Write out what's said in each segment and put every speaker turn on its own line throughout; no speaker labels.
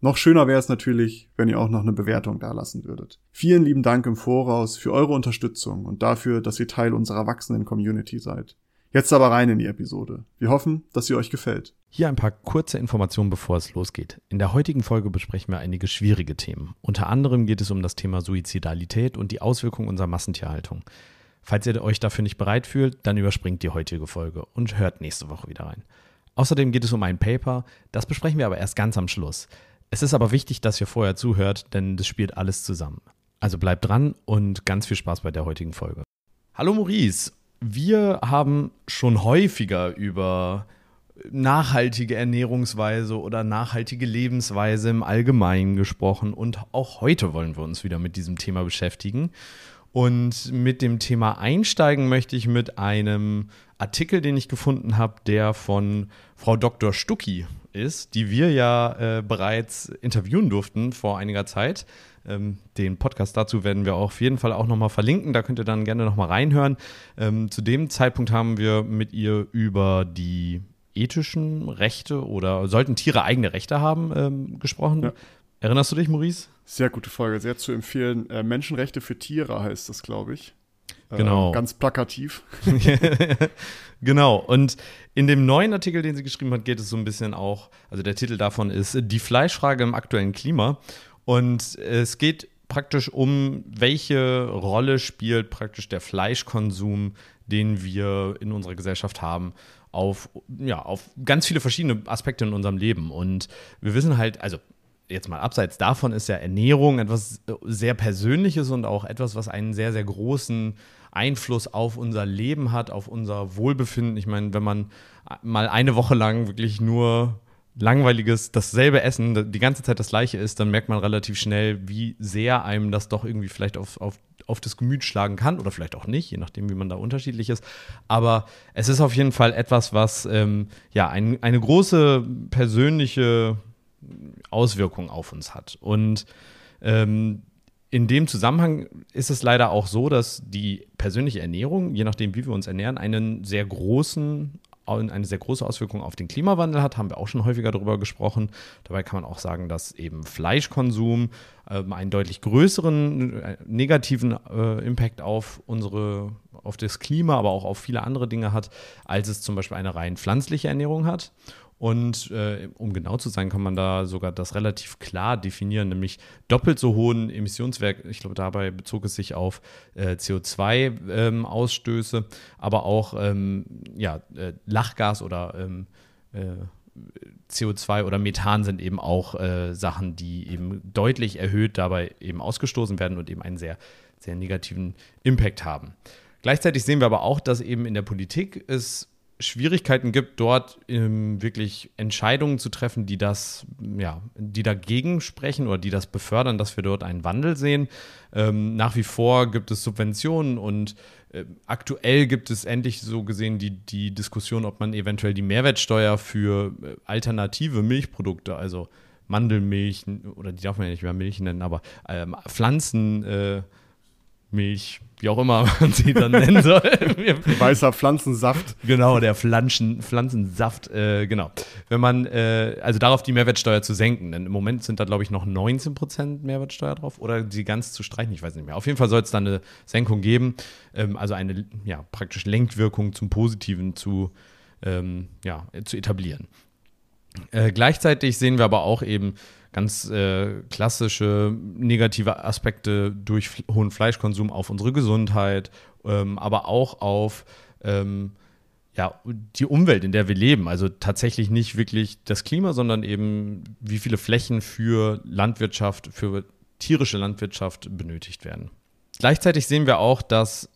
Noch schöner wäre es natürlich, wenn ihr auch noch eine Bewertung dalassen würdet. Vielen lieben Dank im Voraus für eure Unterstützung und dafür, dass ihr Teil unserer wachsenden Community seid. Jetzt aber rein in die Episode. Wir hoffen, dass sie euch gefällt.
Hier ein paar kurze Informationen, bevor es losgeht. In der heutigen Folge besprechen wir einige schwierige Themen. Unter anderem geht es um das Thema Suizidalität und die Auswirkungen unserer Massentierhaltung. Falls ihr euch dafür nicht bereit fühlt, dann überspringt die heutige Folge und hört nächste Woche wieder rein. Außerdem geht es um ein Paper, das besprechen wir aber erst ganz am Schluss. Es ist aber wichtig, dass ihr vorher zuhört, denn das spielt alles zusammen. Also bleibt dran und ganz viel Spaß bei der heutigen Folge. Hallo Maurice, wir haben schon häufiger über nachhaltige Ernährungsweise oder nachhaltige Lebensweise im Allgemeinen gesprochen und auch heute wollen wir uns wieder mit diesem Thema beschäftigen. Und mit dem Thema einsteigen möchte ich mit einem Artikel, den ich gefunden habe, der von Frau Dr. Stucki ist, die wir ja äh, bereits interviewen durften vor einiger Zeit. Ähm, den Podcast dazu werden wir auf jeden Fall auch nochmal verlinken. Da könnt ihr dann gerne nochmal reinhören. Ähm, zu dem Zeitpunkt haben wir mit ihr über die ethischen Rechte oder sollten Tiere eigene Rechte haben ähm, gesprochen. Ja. Erinnerst du dich, Maurice?
Sehr gute Folge, sehr zu empfehlen. Äh, Menschenrechte für Tiere heißt das, glaube ich.
Äh, genau.
Äh, ganz plakativ.
genau. Und in dem neuen Artikel, den sie geschrieben hat, geht es so ein bisschen auch, also der Titel davon ist Die Fleischfrage im aktuellen Klima. Und es geht praktisch um, welche Rolle spielt praktisch der Fleischkonsum, den wir in unserer Gesellschaft haben, auf, ja, auf ganz viele verschiedene Aspekte in unserem Leben. Und wir wissen halt, also jetzt mal abseits davon ist ja Ernährung etwas sehr Persönliches und auch etwas, was einen sehr, sehr großen Einfluss auf unser Leben hat, auf unser Wohlbefinden. Ich meine, wenn man mal eine Woche lang wirklich nur langweiliges, dasselbe Essen, die ganze Zeit das gleiche ist, dann merkt man relativ schnell, wie sehr einem das doch irgendwie vielleicht auf, auf, auf das Gemüt schlagen kann oder vielleicht auch nicht, je nachdem, wie man da unterschiedlich ist. Aber es ist auf jeden Fall etwas, was ähm, ja ein, eine große persönliche Auswirkung auf uns hat. Und ähm, in dem Zusammenhang ist es leider auch so, dass die persönliche Ernährung, je nachdem, wie wir uns ernähren, einen sehr großen eine sehr große Auswirkung auf den Klimawandel hat, haben wir auch schon häufiger darüber gesprochen. Dabei kann man auch sagen, dass eben Fleischkonsum äh, einen deutlich größeren äh, negativen äh, Impact auf unsere, auf das Klima, aber auch auf viele andere Dinge hat, als es zum Beispiel eine rein pflanzliche Ernährung hat. Und äh, um genau zu sein, kann man da sogar das relativ klar definieren, nämlich doppelt so hohen Emissionswert. Ich glaube, dabei bezog es sich auf äh, CO2-Ausstöße, ähm, aber auch ähm, ja, äh, Lachgas oder ähm, äh, CO2 oder Methan sind eben auch äh, Sachen, die eben deutlich erhöht dabei eben ausgestoßen werden und eben einen sehr, sehr negativen Impact haben. Gleichzeitig sehen wir aber auch, dass eben in der Politik es Schwierigkeiten gibt, dort ähm, wirklich Entscheidungen zu treffen, die das, ja, die dagegen sprechen oder die das befördern, dass wir dort einen Wandel sehen. Ähm, nach wie vor gibt es Subventionen und äh, aktuell gibt es endlich so gesehen die, die Diskussion, ob man eventuell die Mehrwertsteuer für äh, alternative Milchprodukte, also Mandelmilch oder die darf man ja nicht mehr Milch nennen, aber ähm, Pflanzen. Äh, wie auch immer man sie dann nennen soll.
Weißer Pflanzensaft.
Genau, der Pflanzen, Pflanzensaft, äh, genau. Wenn man, äh, also darauf die Mehrwertsteuer zu senken, denn im Moment sind da, glaube ich, noch 19% Mehrwertsteuer drauf oder die ganz zu streichen, ich weiß nicht mehr. Auf jeden Fall soll es da eine Senkung geben, ähm, also eine, ja, praktisch Lenkwirkung zum Positiven zu, ähm, ja, zu etablieren. Äh, gleichzeitig sehen wir aber auch eben, ganz äh, klassische negative Aspekte durch hohen Fleischkonsum auf unsere Gesundheit, ähm, aber auch auf ähm, ja, die Umwelt, in der wir leben. Also tatsächlich nicht wirklich das Klima, sondern eben wie viele Flächen für Landwirtschaft, für tierische Landwirtschaft benötigt werden. Gleichzeitig sehen wir auch, dass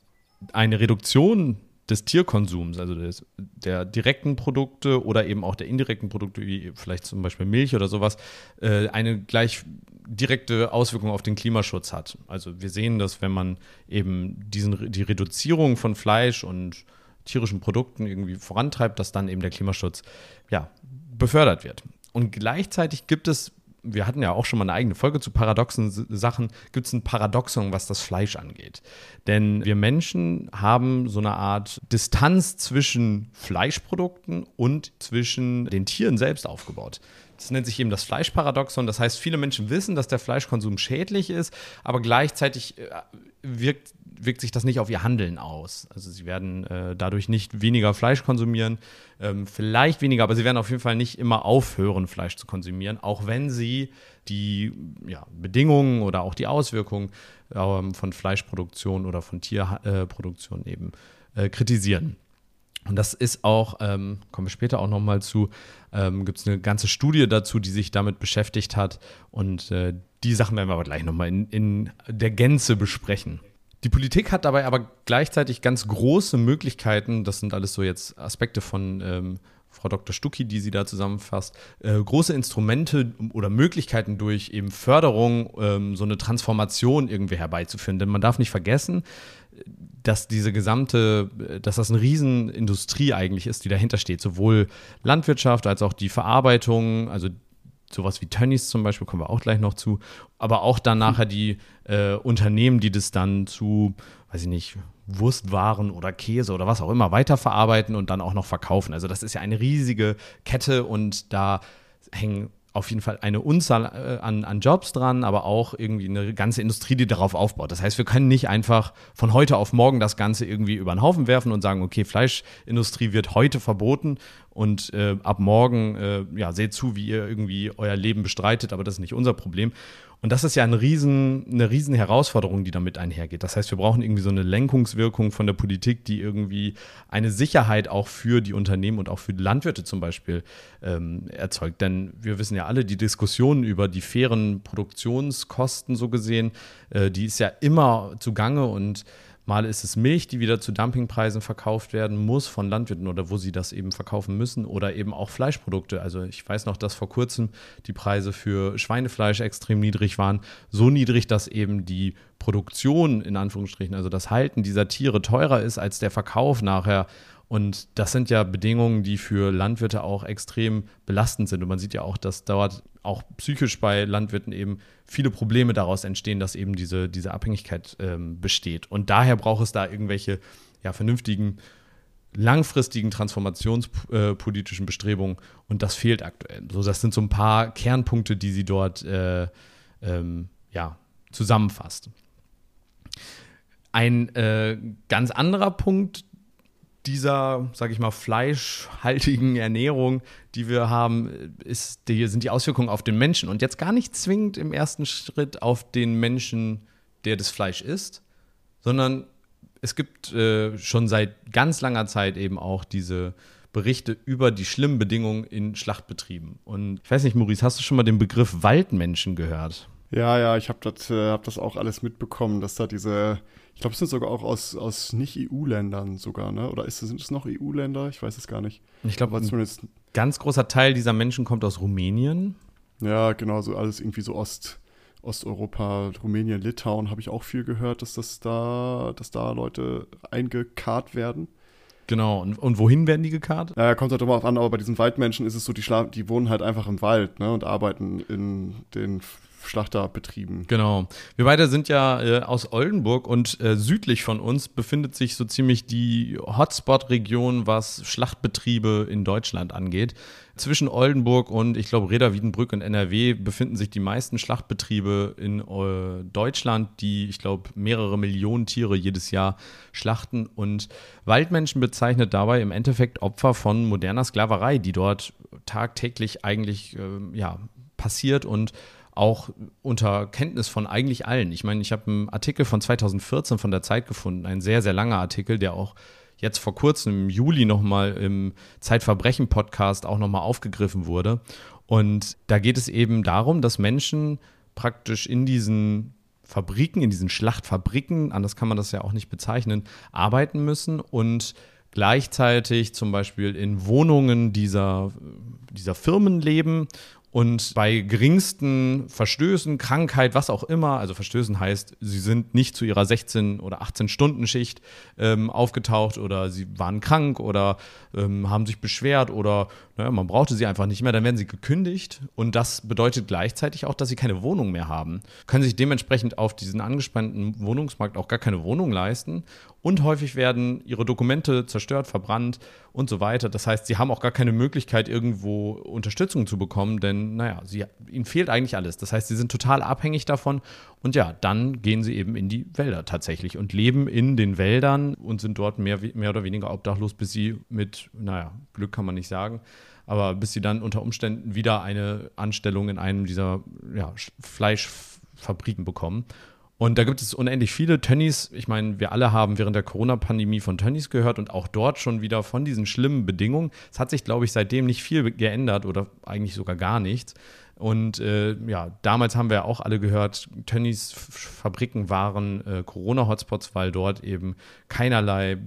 eine Reduktion des Tierkonsums, also des, der direkten Produkte oder eben auch der indirekten Produkte, wie vielleicht zum Beispiel Milch oder sowas, äh, eine gleich direkte Auswirkung auf den Klimaschutz hat. Also wir sehen, dass wenn man eben diesen, die Reduzierung von Fleisch und tierischen Produkten irgendwie vorantreibt, dass dann eben der Klimaschutz ja, befördert wird. Und gleichzeitig gibt es wir hatten ja auch schon mal eine eigene Folge zu paradoxen Sachen, gibt es ein Paradoxon, was das Fleisch angeht. Denn wir Menschen haben so eine Art Distanz zwischen Fleischprodukten und zwischen den Tieren selbst aufgebaut. Das nennt sich eben das Fleischparadoxon. Das heißt, viele Menschen wissen, dass der Fleischkonsum schädlich ist, aber gleichzeitig äh, wirkt, wirkt sich das nicht auf ihr Handeln aus. Also sie werden äh, dadurch nicht weniger Fleisch konsumieren, ähm, vielleicht weniger, aber sie werden auf jeden Fall nicht immer aufhören, Fleisch zu konsumieren, auch wenn sie die ja, Bedingungen oder auch die Auswirkungen ähm, von Fleischproduktion oder von Tierproduktion äh, eben äh, kritisieren. Und das ist auch, ähm, kommen wir später auch nochmal zu, ähm, gibt es eine ganze Studie dazu, die sich damit beschäftigt hat. Und äh, die Sachen werden wir aber gleich nochmal in, in der Gänze besprechen. Die Politik hat dabei aber gleichzeitig ganz große Möglichkeiten, das sind alles so jetzt Aspekte von ähm, Frau Dr. Stucki, die sie da zusammenfasst, äh, große Instrumente oder Möglichkeiten durch eben Förderung ähm, so eine Transformation irgendwie herbeizuführen. Denn man darf nicht vergessen, dass diese gesamte, dass das eine Riesenindustrie eigentlich ist, die dahinter steht. Sowohl Landwirtschaft als auch die Verarbeitung, also sowas wie Tönnies zum Beispiel, kommen wir auch gleich noch zu, aber auch dann nachher die äh, Unternehmen, die das dann zu, weiß ich nicht, Wurstwaren oder Käse oder was auch immer weiterverarbeiten und dann auch noch verkaufen. Also das ist ja eine riesige Kette und da hängen auf jeden Fall eine Unzahl äh, an, an Jobs dran, aber auch irgendwie eine ganze Industrie, die darauf aufbaut. Das heißt, wir können nicht einfach von heute auf morgen das Ganze irgendwie über den Haufen werfen und sagen, okay, Fleischindustrie wird heute verboten und äh, ab morgen, äh, ja, seht zu, wie ihr irgendwie euer Leben bestreitet, aber das ist nicht unser Problem. Und das ist ja eine riesen, eine riesen Herausforderung, die damit einhergeht. Das heißt, wir brauchen irgendwie so eine Lenkungswirkung von der Politik, die irgendwie eine Sicherheit auch für die Unternehmen und auch für die Landwirte zum Beispiel ähm, erzeugt. Denn wir wissen ja alle, die Diskussion über die fairen Produktionskosten so gesehen, äh, die ist ja immer zugange und Mal ist es Milch, die wieder zu Dumpingpreisen verkauft werden muss von Landwirten oder wo sie das eben verkaufen müssen oder eben auch Fleischprodukte. Also ich weiß noch, dass vor kurzem die Preise für Schweinefleisch extrem niedrig waren. So niedrig, dass eben die Produktion in Anführungsstrichen, also das Halten dieser Tiere teurer ist als der Verkauf nachher. Und das sind ja Bedingungen, die für Landwirte auch extrem belastend sind. Und man sieht ja auch, dass dort auch psychisch bei Landwirten eben viele Probleme daraus entstehen, dass eben diese, diese Abhängigkeit ähm, besteht. Und daher braucht es da irgendwelche ja, vernünftigen, langfristigen transformationspolitischen Bestrebungen. Und das fehlt aktuell. So, das sind so ein paar Kernpunkte, die sie dort äh, ähm, ja, zusammenfasst. Ein äh, ganz anderer Punkt, dieser, sage ich mal, fleischhaltigen Ernährung, die wir haben, ist, die, sind die Auswirkungen auf den Menschen. Und jetzt gar nicht zwingend im ersten Schritt auf den Menschen, der das Fleisch isst, sondern es gibt äh, schon seit ganz langer Zeit eben auch diese Berichte über die schlimmen Bedingungen in Schlachtbetrieben. Und ich weiß nicht, Maurice, hast du schon mal den Begriff Waldmenschen gehört?
Ja, ja, ich habe das, äh, hab das auch alles mitbekommen, dass da diese ich glaube, es sind sogar auch aus, aus Nicht-EU-Ländern sogar, ne? Oder ist, sind es noch EU-Länder? Ich weiß es gar nicht.
Ich glaube, ein ganz großer Teil dieser Menschen kommt aus Rumänien.
Ja, genau, so alles irgendwie so Ost, Osteuropa, Rumänien, Litauen habe ich auch viel gehört, dass das da, dass da Leute eingekarrt werden.
Genau, und, und wohin werden die gekarrt?
Ja, kommt halt immer auf an, aber bei diesen Waldmenschen ist es so, die, die wohnen halt einfach im Wald ne, und arbeiten in den Schlachterbetrieben.
Genau. Wir beide sind ja äh, aus Oldenburg und äh, südlich von uns befindet sich so ziemlich die Hotspot-Region, was Schlachtbetriebe in Deutschland angeht. Zwischen Oldenburg und ich glaube Reda Wiedenbrück und NRW befinden sich die meisten Schlachtbetriebe in äh, Deutschland, die ich glaube mehrere Millionen Tiere jedes Jahr schlachten und Waldmenschen bezeichnet dabei im Endeffekt Opfer von moderner Sklaverei, die dort tagtäglich eigentlich äh, ja passiert und auch unter Kenntnis von eigentlich allen. Ich meine, ich habe einen Artikel von 2014 von der Zeit gefunden, ein sehr, sehr langer Artikel, der auch jetzt vor kurzem im Juli nochmal im Zeitverbrechen-Podcast auch nochmal aufgegriffen wurde. Und da geht es eben darum, dass Menschen praktisch in diesen Fabriken, in diesen Schlachtfabriken, anders kann man das ja auch nicht bezeichnen, arbeiten müssen und gleichzeitig zum Beispiel in Wohnungen dieser, dieser Firmen leben und bei geringsten Verstößen, Krankheit, was auch immer, also Verstößen heißt, sie sind nicht zu ihrer 16 oder 18 Stunden Schicht ähm, aufgetaucht oder sie waren krank oder ähm, haben sich beschwert oder naja, man brauchte sie einfach nicht mehr, dann werden sie gekündigt. Und das bedeutet gleichzeitig auch, dass sie keine Wohnung mehr haben, können sich dementsprechend auf diesen angespannten Wohnungsmarkt auch gar keine Wohnung leisten und häufig werden ihre Dokumente zerstört, verbrannt und so weiter. Das heißt, sie haben auch gar keine Möglichkeit, irgendwo Unterstützung zu bekommen, denn, naja, sie, ihnen fehlt eigentlich alles. Das heißt, sie sind total abhängig davon und ja, dann gehen sie eben in die Wälder tatsächlich und leben in den Wäldern und sind dort mehr, mehr oder weniger obdachlos, bis sie mit, naja, Glück kann man nicht sagen, aber bis sie dann unter Umständen wieder eine Anstellung in einem dieser ja, Fleischfabriken bekommen. Und da gibt es unendlich viele Tönnies. Ich meine, wir alle haben während der Corona-Pandemie von Tönnies gehört und auch dort schon wieder von diesen schlimmen Bedingungen. Es hat sich, glaube ich, seitdem nicht viel geändert oder eigentlich sogar gar nichts. Und äh, ja, damals haben wir auch alle gehört, Tönnies Fabriken waren äh, Corona-Hotspots, weil dort eben keinerlei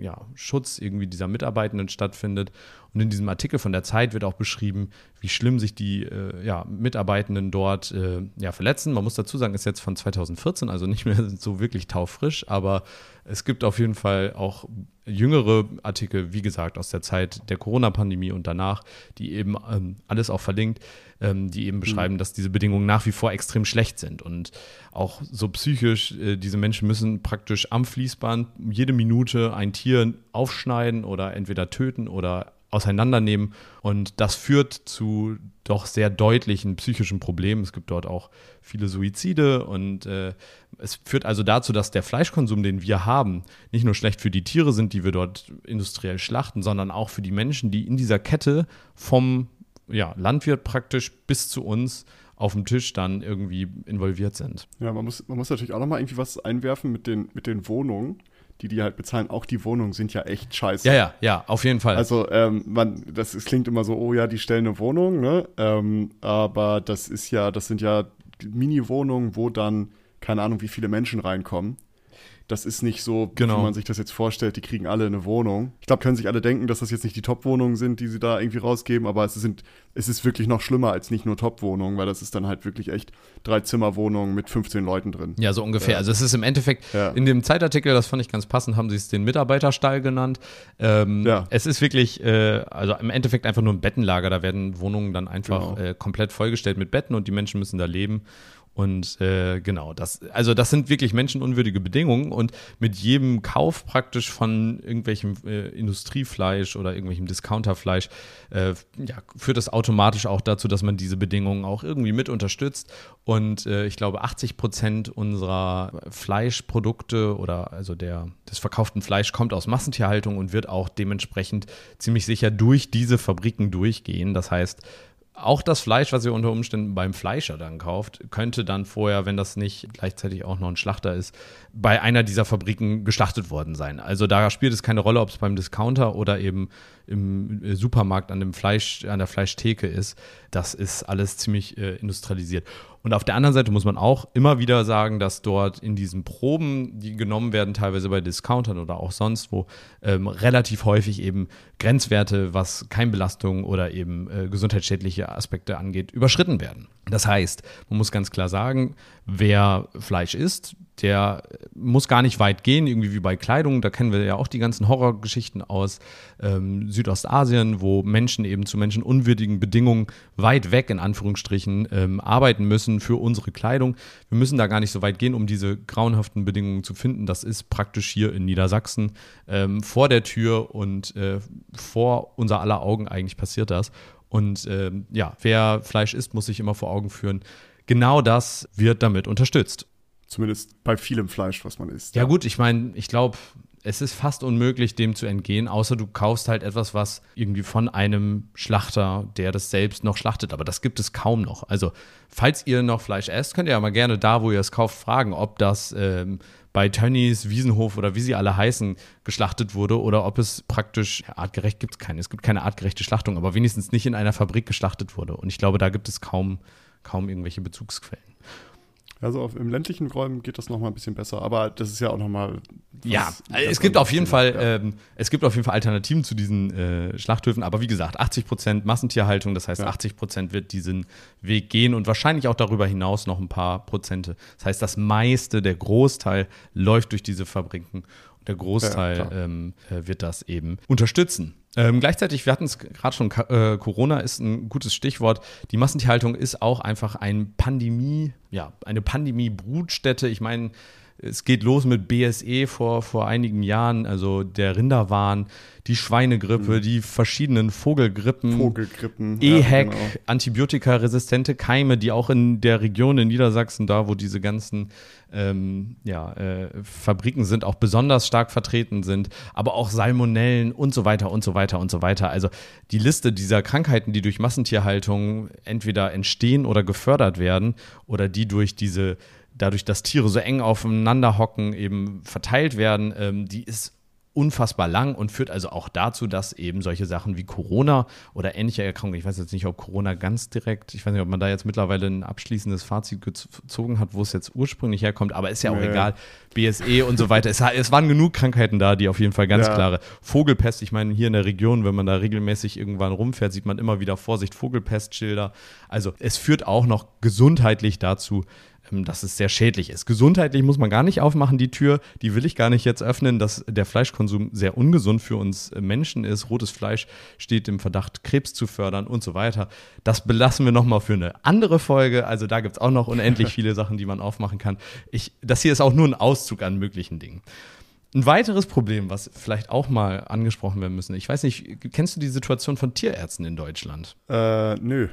ja, Schutz irgendwie dieser Mitarbeitenden stattfindet. Und in diesem Artikel von der Zeit wird auch beschrieben, wie schlimm sich die äh, ja, Mitarbeitenden dort äh, ja, verletzen. Man muss dazu sagen, ist jetzt von 2014, also nicht mehr so wirklich taufrisch, aber es gibt auf jeden Fall auch jüngere Artikel, wie gesagt, aus der Zeit der Corona-Pandemie und danach, die eben ähm, alles auch verlinkt, ähm, die eben beschreiben, mhm. dass diese Bedingungen nach wie vor extrem schlecht sind und auch so psychisch, äh, diese Menschen müssen praktisch am Fließband jede Minute ein Tier aufschneiden oder entweder töten oder auseinandernehmen. Und das führt zu doch sehr deutlichen psychischen Problemen. Es gibt dort auch viele Suizide und äh, es führt also dazu, dass der Fleischkonsum, den wir haben, nicht nur schlecht für die Tiere sind, die wir dort industriell schlachten, sondern auch für die Menschen, die in dieser Kette vom ja, Landwirt praktisch bis zu uns auf dem Tisch dann irgendwie involviert sind.
Ja, man muss, man muss natürlich auch nochmal irgendwie was einwerfen mit den, mit den Wohnungen die die halt bezahlen, auch die Wohnungen sind ja echt scheiße.
Ja, ja, ja, auf jeden Fall.
Also, ähm, man, das, das klingt immer so, oh ja, die stellen eine Wohnung, ne? Ähm, aber das ist ja, das sind ja Mini-Wohnungen, wo dann, keine Ahnung, wie viele Menschen reinkommen. Das ist nicht so, genau. wie man sich das jetzt vorstellt, die kriegen alle eine Wohnung. Ich glaube, können sich alle denken, dass das jetzt nicht die Top-Wohnungen sind, die sie da irgendwie rausgeben, aber es, sind, es ist wirklich noch schlimmer als nicht nur Top-Wohnungen, weil das ist dann halt wirklich echt drei Zimmer-Wohnungen mit 15 Leuten drin.
Ja, so ungefähr. Ja. Also es ist im Endeffekt, ja. in dem Zeitartikel, das fand ich ganz passend, haben sie es den Mitarbeiterstall genannt. Ähm, ja. Es ist wirklich, äh, also im Endeffekt einfach nur ein Bettenlager. Da werden Wohnungen dann einfach genau. äh, komplett vollgestellt mit Betten und die Menschen müssen da leben. Und äh, genau, das, also das sind wirklich menschenunwürdige Bedingungen und mit jedem Kauf praktisch von irgendwelchem äh, Industriefleisch oder irgendwelchem Discounterfleisch äh, ja, führt das automatisch auch dazu, dass man diese Bedingungen auch irgendwie mit unterstützt. Und äh, ich glaube, 80 Prozent unserer Fleischprodukte oder also der, des verkauften Fleisch kommt aus Massentierhaltung und wird auch dementsprechend ziemlich sicher durch diese Fabriken durchgehen. Das heißt, auch das Fleisch, was ihr unter Umständen beim Fleischer dann kauft, könnte dann vorher, wenn das nicht gleichzeitig auch noch ein Schlachter ist, bei einer dieser Fabriken geschlachtet worden sein. Also da spielt es keine Rolle, ob es beim Discounter oder eben im Supermarkt an dem Fleisch, an der Fleischtheke ist. Das ist alles ziemlich äh, industrialisiert. Und auf der anderen Seite muss man auch immer wieder sagen, dass dort in diesen Proben, die genommen werden, teilweise bei Discountern oder auch sonst wo, ähm, relativ häufig eben Grenzwerte, was Keimbelastung oder eben äh, gesundheitsschädliche Aspekte angeht, überschritten werden. Das heißt, man muss ganz klar sagen, wer Fleisch isst, der muss gar nicht weit gehen, irgendwie wie bei Kleidung. Da kennen wir ja auch die ganzen Horrorgeschichten aus ähm, Südostasien, wo Menschen eben zu menschenunwürdigen Bedingungen weit weg, in Anführungsstrichen, ähm, arbeiten müssen für unsere Kleidung. Wir müssen da gar nicht so weit gehen, um diese grauenhaften Bedingungen zu finden. Das ist praktisch hier in Niedersachsen ähm, vor der Tür und äh, vor unser aller Augen eigentlich passiert das. Und ähm, ja, wer Fleisch isst, muss sich immer vor Augen führen, genau das wird damit unterstützt.
Zumindest bei vielem Fleisch, was man isst.
Ja, gut, ich meine, ich glaube, es ist fast unmöglich, dem zu entgehen, außer du kaufst halt etwas, was irgendwie von einem Schlachter, der das selbst noch schlachtet. Aber das gibt es kaum noch. Also, falls ihr noch Fleisch esst, könnt ihr ja mal gerne da, wo ihr es kauft, fragen, ob das ähm, bei Tönnies, Wiesenhof oder wie sie alle heißen, geschlachtet wurde oder ob es praktisch, ja, artgerecht gibt es keine. Es gibt keine artgerechte Schlachtung, aber wenigstens nicht in einer Fabrik geschlachtet wurde. Und ich glaube, da gibt es kaum, kaum irgendwelche Bezugsquellen.
Also auf, im ländlichen Räumen geht das noch mal ein bisschen besser, aber das ist ja auch noch mal
ja, es gibt auf jeden Fall ja. ähm, es gibt auf jeden Fall Alternativen zu diesen äh, Schlachthöfen, aber wie gesagt, 80 Prozent Massentierhaltung, das heißt ja. 80 Prozent wird diesen Weg gehen und wahrscheinlich auch darüber hinaus noch ein paar Prozente. Das heißt, das meiste, der Großteil läuft durch diese Fabriken und der Großteil ja, ähm, äh, wird das eben unterstützen. Ähm, gleichzeitig, wir hatten es gerade schon, äh, Corona ist ein gutes Stichwort. Die Massentierhaltung ist auch einfach ein Pandemie, ja, eine Pandemie-Brutstätte. Ich meine, es geht los mit BSE vor, vor einigen Jahren, also der Rinderwahn, die Schweinegrippe, mhm. die verschiedenen Vogelgrippen,
Vogelgrippen,
EHEC, ja, genau. antibiotikaresistente Keime, die auch in der Region in Niedersachsen, da wo diese ganzen ähm, ja, äh, Fabriken sind, auch besonders stark vertreten sind, aber auch Salmonellen und so weiter und so weiter und so weiter. Also die Liste dieser Krankheiten, die durch Massentierhaltung entweder entstehen oder gefördert werden oder die durch diese dadurch, dass Tiere so eng aufeinander hocken, eben verteilt werden, ähm, die ist unfassbar lang und führt also auch dazu, dass eben solche Sachen wie Corona oder ähnliche Erkrankungen, ich weiß jetzt nicht, ob Corona ganz direkt, ich weiß nicht, ob man da jetzt mittlerweile ein abschließendes Fazit gezogen hat, wo es jetzt ursprünglich herkommt, aber ist ja auch nee. egal. BSE und so weiter. Es, es, waren genug Krankheiten da, die auf jeden Fall ganz ja. klare. Vogelpest, ich meine, hier in der Region, wenn man da regelmäßig irgendwann rumfährt, sieht man immer wieder Vorsicht, Vogelpestschilder. Also es führt auch noch gesundheitlich dazu, dass es sehr schädlich ist. Gesundheitlich muss man gar nicht aufmachen, die Tür. Die will ich gar nicht jetzt öffnen, dass der Fleischkonsum sehr ungesund für uns äh, Menschen ist. Rotes Fleisch steht im Verdacht, Krebs zu fördern und so weiter. Das belassen wir nochmal für eine andere Folge. Also da gibt es auch noch unendlich viele Sachen, die man aufmachen kann. Ich, das hier ist auch nur ein Auszug an möglichen Dingen. Ein weiteres Problem, was vielleicht auch mal angesprochen werden müssen. Ich weiß nicht, kennst du die Situation von Tierärzten in Deutschland?
Äh, nö.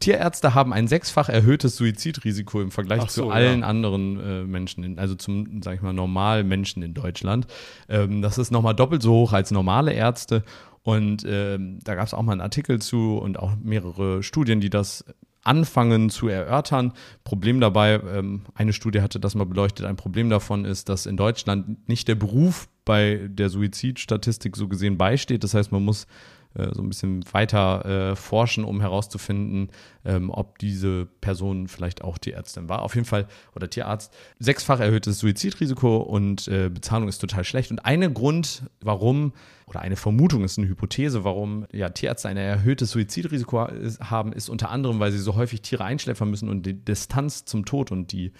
Tierärzte haben ein sechsfach erhöhtes Suizidrisiko im Vergleich so, zu allen ja. anderen äh, Menschen, in, also zum, sag ich mal, normalen Menschen in Deutschland. Ähm, das ist nochmal doppelt so hoch als normale Ärzte. Und ähm, da gab es auch mal einen Artikel zu und auch mehrere Studien, die das anfangen zu erörtern. Problem dabei, ähm, eine Studie hatte das mal beleuchtet, ein Problem davon ist, dass in Deutschland nicht der Beruf bei der Suizidstatistik so gesehen beisteht. Das heißt, man muss so ein bisschen weiter äh, forschen, um herauszufinden, ähm, ob diese Person vielleicht auch Tierärztin war. Auf jeden Fall, oder Tierarzt, sechsfach erhöhtes Suizidrisiko und äh, Bezahlung ist total schlecht. Und ein Grund, warum, oder eine Vermutung ist eine Hypothese, warum ja, Tierärzte ein erhöhtes Suizidrisiko haben, ist unter anderem, weil sie so häufig Tiere einschläfern müssen und die Distanz zum Tod und die,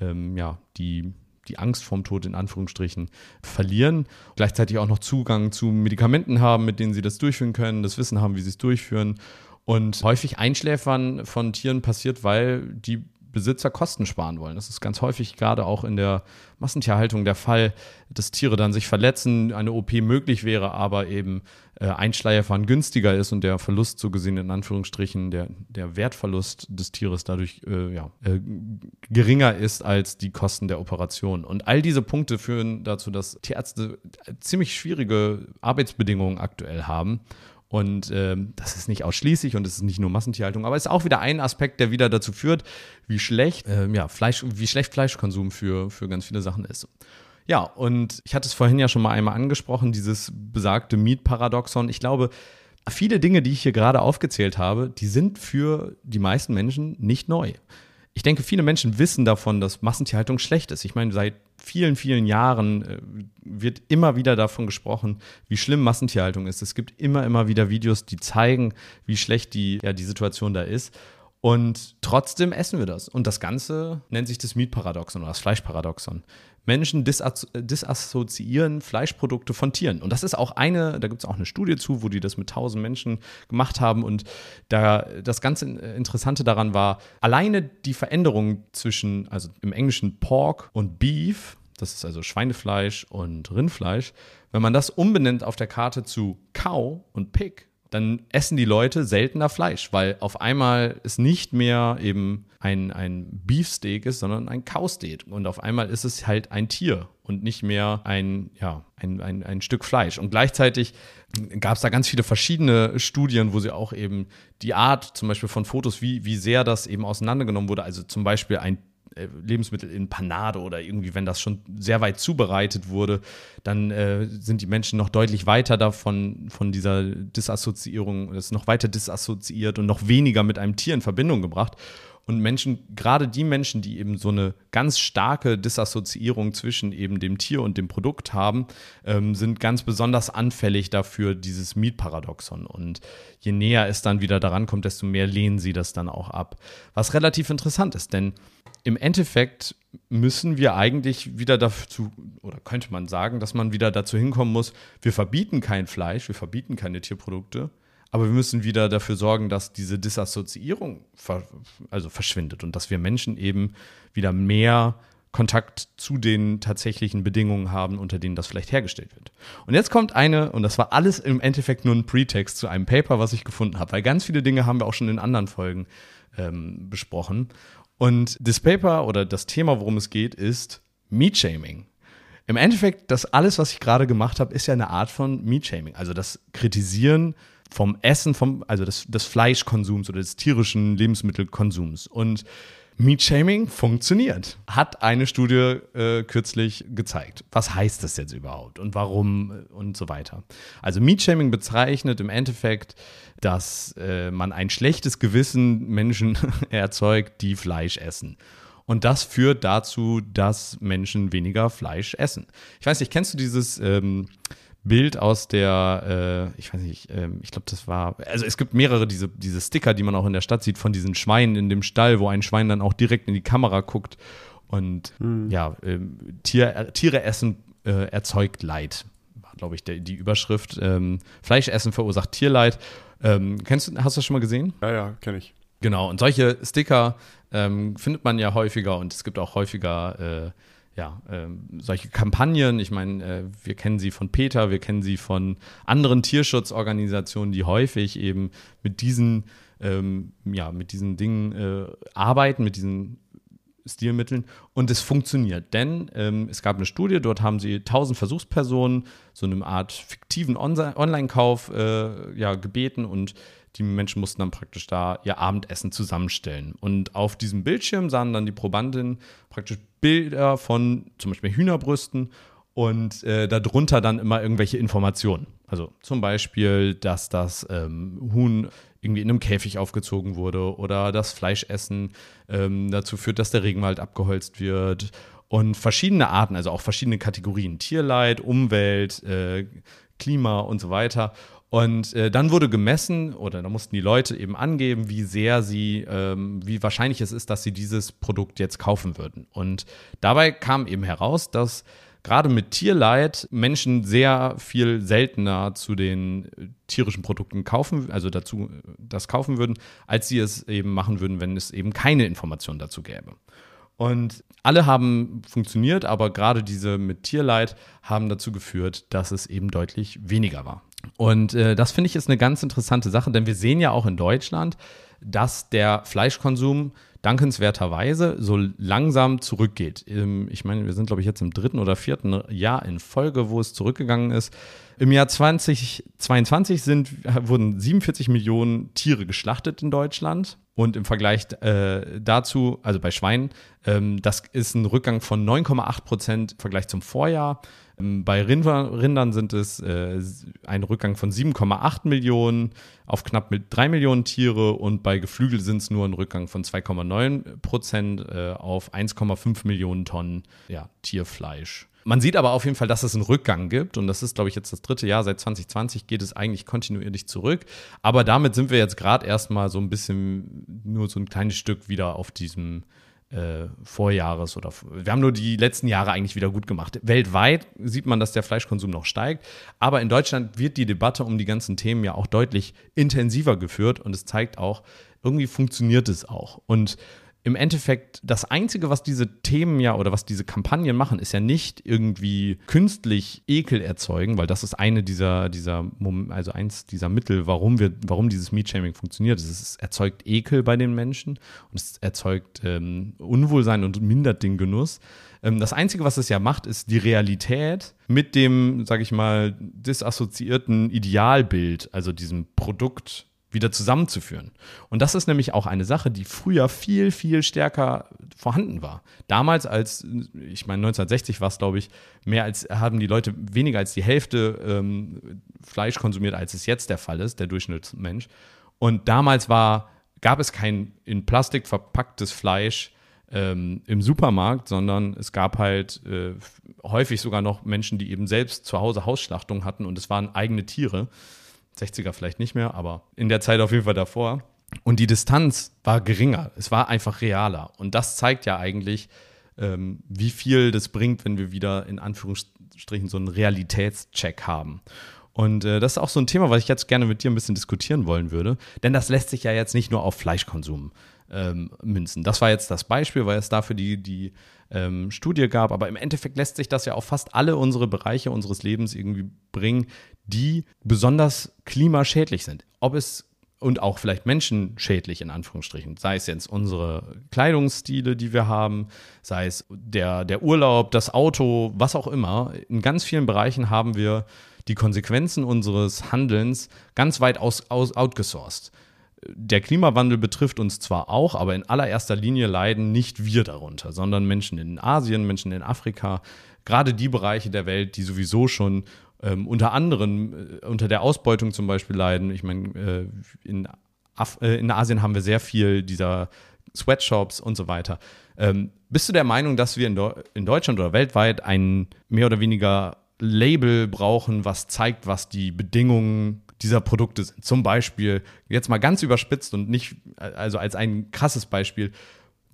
ähm, ja, die die Angst vorm Tod in Anführungsstrichen verlieren, gleichzeitig auch noch Zugang zu Medikamenten haben, mit denen sie das durchführen können, das Wissen haben, wie sie es durchführen. Und häufig Einschläfern von Tieren passiert, weil die Besitzer Kosten sparen wollen. Das ist ganz häufig gerade auch in der Massentierhaltung der Fall, dass Tiere dann sich verletzen, eine OP möglich wäre, aber eben äh, Einschleierfahren günstiger ist und der Verlust so gesehen in Anführungsstrichen, der, der Wertverlust des Tieres dadurch äh, ja, äh, geringer ist als die Kosten der Operation. Und all diese Punkte führen dazu, dass Tierärzte ziemlich schwierige Arbeitsbedingungen aktuell haben und ähm, das ist nicht ausschließlich und es ist nicht nur Massentierhaltung, aber es ist auch wieder ein Aspekt, der wieder dazu führt, wie schlecht, ähm, ja, Fleisch, wie schlecht Fleischkonsum für, für ganz viele Sachen ist. Ja, und ich hatte es vorhin ja schon mal einmal angesprochen, dieses besagte Meat-Paradoxon. Ich glaube, viele Dinge, die ich hier gerade aufgezählt habe, die sind für die meisten Menschen nicht neu ich denke, viele Menschen wissen davon, dass Massentierhaltung schlecht ist. Ich meine, seit vielen, vielen Jahren äh, wird immer wieder davon gesprochen, wie schlimm Massentierhaltung ist. Es gibt immer, immer wieder Videos, die zeigen, wie schlecht die, ja, die Situation da ist. Und trotzdem essen wir das. Und das Ganze nennt sich das Meat-Paradoxon oder das Fleischparadoxon. Menschen disassoziieren Fleischprodukte von Tieren. Und das ist auch eine, da gibt es auch eine Studie zu, wo die das mit tausend Menschen gemacht haben. Und da das ganze Interessante daran war, alleine die Veränderung zwischen, also im Englischen Pork und Beef, das ist also Schweinefleisch und Rindfleisch, wenn man das umbenennt auf der Karte zu Cow und Pig, dann essen die Leute seltener Fleisch, weil auf einmal es nicht mehr eben ein, ein Beefsteak ist, sondern ein Cowsteak. Und auf einmal ist es halt ein Tier und nicht mehr ein, ja, ein, ein, ein Stück Fleisch. Und gleichzeitig gab es da ganz viele verschiedene Studien, wo sie auch eben die Art zum Beispiel von Fotos, wie, wie sehr das eben auseinandergenommen wurde. Also zum Beispiel ein äh, Lebensmittel in Panade oder irgendwie, wenn das schon sehr weit zubereitet wurde, dann äh, sind die Menschen noch deutlich weiter davon, von dieser Disassoziierung, ist noch weiter disassoziiert und noch weniger mit einem Tier in Verbindung gebracht. Und Menschen, gerade die Menschen, die eben so eine ganz starke Disassoziierung zwischen eben dem Tier und dem Produkt haben, ähm, sind ganz besonders anfällig dafür, dieses Mietparadoxon. Und je näher es dann wieder daran kommt, desto mehr lehnen sie das dann auch ab. Was relativ interessant ist, denn im Endeffekt müssen wir eigentlich wieder dazu, oder könnte man sagen, dass man wieder dazu hinkommen muss, wir verbieten kein Fleisch, wir verbieten keine Tierprodukte, aber wir müssen wieder dafür sorgen, dass diese Disassoziierung ver also verschwindet und dass wir Menschen eben wieder mehr Kontakt zu den tatsächlichen Bedingungen haben, unter denen das vielleicht hergestellt wird. Und jetzt kommt eine, und das war alles im Endeffekt nur ein Pretext zu einem Paper, was ich gefunden habe, weil ganz viele Dinge haben wir auch schon in anderen Folgen ähm, besprochen. Und das Paper oder das Thema, worum es geht, ist Meat Shaming. Im Endeffekt, das alles, was ich gerade gemacht habe, ist ja eine Art von Meat Shaming. Also das Kritisieren vom Essen, vom, also des, des Fleischkonsums oder des tierischen Lebensmittelkonsums. Und Meat Shaming funktioniert. Hat eine Studie äh, kürzlich gezeigt. Was heißt das jetzt überhaupt und warum äh, und so weiter. Also Meat Shaming bezeichnet im Endeffekt, dass äh, man ein schlechtes Gewissen Menschen erzeugt, die Fleisch essen. Und das führt dazu, dass Menschen weniger Fleisch essen. Ich weiß nicht, kennst du dieses ähm, Bild aus der, äh, ich weiß nicht, äh, ich glaube, das war, also es gibt mehrere diese, diese Sticker, die man auch in der Stadt sieht, von diesen Schweinen in dem Stall, wo ein Schwein dann auch direkt in die Kamera guckt und hm. ja, äh, Tier, Tiere essen äh, erzeugt Leid, war, glaube ich, der, die Überschrift. Ähm, Fleischessen verursacht Tierleid. Ähm, kennst du, hast du das schon mal gesehen?
Ja, ja, kenne ich.
Genau, und solche Sticker ähm, findet man ja häufiger und es gibt auch häufiger äh, ja, äh, solche Kampagnen, ich meine, äh, wir kennen sie von Peter, wir kennen sie von anderen Tierschutzorganisationen, die häufig eben mit diesen, ähm, ja, mit diesen Dingen äh, arbeiten, mit diesen Stilmitteln. Und es funktioniert, denn ähm, es gab eine Studie, dort haben sie 1000 Versuchspersonen so eine Art fiktiven On Online-Kauf äh, ja, gebeten und die Menschen mussten dann praktisch da ihr Abendessen zusammenstellen. Und auf diesem Bildschirm sahen dann die Probandinnen praktisch Bilder von zum Beispiel Hühnerbrüsten und äh, darunter dann immer irgendwelche Informationen. Also zum Beispiel, dass das ähm, Huhn irgendwie in einem Käfig aufgezogen wurde oder das Fleischessen ähm, dazu führt, dass der Regenwald abgeholzt wird und verschiedene Arten, also auch verschiedene Kategorien, Tierleid, Umwelt, äh, Klima und so weiter. Und äh, dann wurde gemessen, oder da mussten die Leute eben angeben, wie sehr sie, ähm, wie wahrscheinlich es ist, dass sie dieses Produkt jetzt kaufen würden. Und dabei kam eben heraus, dass gerade mit Tierleid Menschen sehr viel seltener zu den äh, tierischen Produkten kaufen, also dazu das kaufen würden, als sie es eben machen würden, wenn es eben keine Information dazu gäbe. Und alle haben funktioniert, aber gerade diese mit Tierleid haben dazu geführt, dass es eben deutlich weniger war. Und äh, das finde ich ist eine ganz interessante Sache, denn wir sehen ja auch in Deutschland, dass der Fleischkonsum dankenswerterweise so langsam zurückgeht. Ähm, ich meine, wir sind, glaube ich, jetzt im dritten oder vierten Jahr in Folge, wo es zurückgegangen ist. Im Jahr 2022 sind, wurden 47 Millionen Tiere geschlachtet in Deutschland. Und im Vergleich äh, dazu, also bei Schweinen, ähm, das ist ein Rückgang von 9,8 Prozent im Vergleich zum Vorjahr. Ähm, bei Rindern sind es äh, ein Rückgang von 7,8 Millionen auf knapp mit 3 Millionen Tiere und bei Geflügel sind es nur ein Rückgang von 2,9 Prozent äh, auf 1,5 Millionen Tonnen ja, Tierfleisch. Man sieht aber auf jeden Fall, dass es einen Rückgang gibt und das ist, glaube ich, jetzt das dritte Jahr. Seit 2020 geht es eigentlich kontinuierlich zurück. Aber damit sind wir jetzt gerade erstmal so ein bisschen nur so ein kleines Stück wieder auf diesem äh, Vorjahres oder wir haben nur die letzten Jahre eigentlich wieder gut gemacht. Weltweit sieht man, dass der Fleischkonsum noch steigt, aber in Deutschland wird die Debatte um die ganzen Themen ja auch deutlich intensiver geführt und es zeigt auch, irgendwie funktioniert es auch. Und im Endeffekt das Einzige, was diese Themen ja oder was diese Kampagnen machen, ist ja nicht irgendwie künstlich Ekel erzeugen, weil das ist eine dieser, dieser also eins dieser Mittel, warum wir, warum dieses Meat-Shaming funktioniert. Es erzeugt Ekel bei den Menschen und es erzeugt ähm, Unwohlsein und mindert den Genuss. Ähm, das Einzige, was es ja macht, ist die Realität mit dem, sag ich mal, disassoziierten Idealbild, also diesem Produkt wieder zusammenzuführen. Und das ist nämlich auch eine Sache, die früher viel, viel stärker vorhanden war. Damals, als, ich meine, 1960 war es, glaube ich, mehr als, haben die Leute weniger als die Hälfte ähm, Fleisch konsumiert, als es jetzt der Fall ist, der Durchschnittsmensch. Und damals war gab es kein in Plastik verpacktes Fleisch ähm, im Supermarkt, sondern es gab halt äh, häufig sogar noch Menschen, die eben selbst zu Hause Hausschlachtung hatten und es waren eigene Tiere. 60er vielleicht nicht mehr, aber in der Zeit auf jeden Fall davor. Und die Distanz war geringer, es war einfach realer. Und das zeigt ja eigentlich, ähm, wie viel das bringt, wenn wir wieder in Anführungsstrichen so einen Realitätscheck haben. Und äh, das ist auch so ein Thema, was ich jetzt gerne mit dir ein bisschen diskutieren wollen würde. Denn das lässt sich ja jetzt nicht nur auf Fleischkonsum ähm, münzen. Das war jetzt das Beispiel, weil es dafür die, die ähm, Studie gab. Aber im Endeffekt lässt sich das ja auf fast alle unsere Bereiche unseres Lebens irgendwie bringen, die besonders klimaschädlich sind. Ob es und auch vielleicht menschenschädlich in Anführungsstrichen. Sei es jetzt unsere Kleidungsstile, die wir haben, sei es der, der Urlaub, das Auto, was auch immer. In ganz vielen Bereichen haben wir die Konsequenzen unseres Handelns ganz weit aus, aus, outgesourced. Der Klimawandel betrifft uns zwar auch, aber in allererster Linie leiden nicht wir darunter, sondern Menschen in Asien, Menschen in Afrika, gerade die Bereiche der Welt, die sowieso schon ähm, unter anderem äh, unter der Ausbeutung zum Beispiel leiden. Ich meine, äh, in, äh, in Asien haben wir sehr viel dieser Sweatshops und so weiter. Ähm, bist du der Meinung, dass wir in, in Deutschland oder weltweit ein mehr oder weniger Label brauchen, was zeigt, was die Bedingungen dieser Produkte sind? Zum Beispiel, jetzt mal ganz überspitzt und nicht, also als ein krasses Beispiel,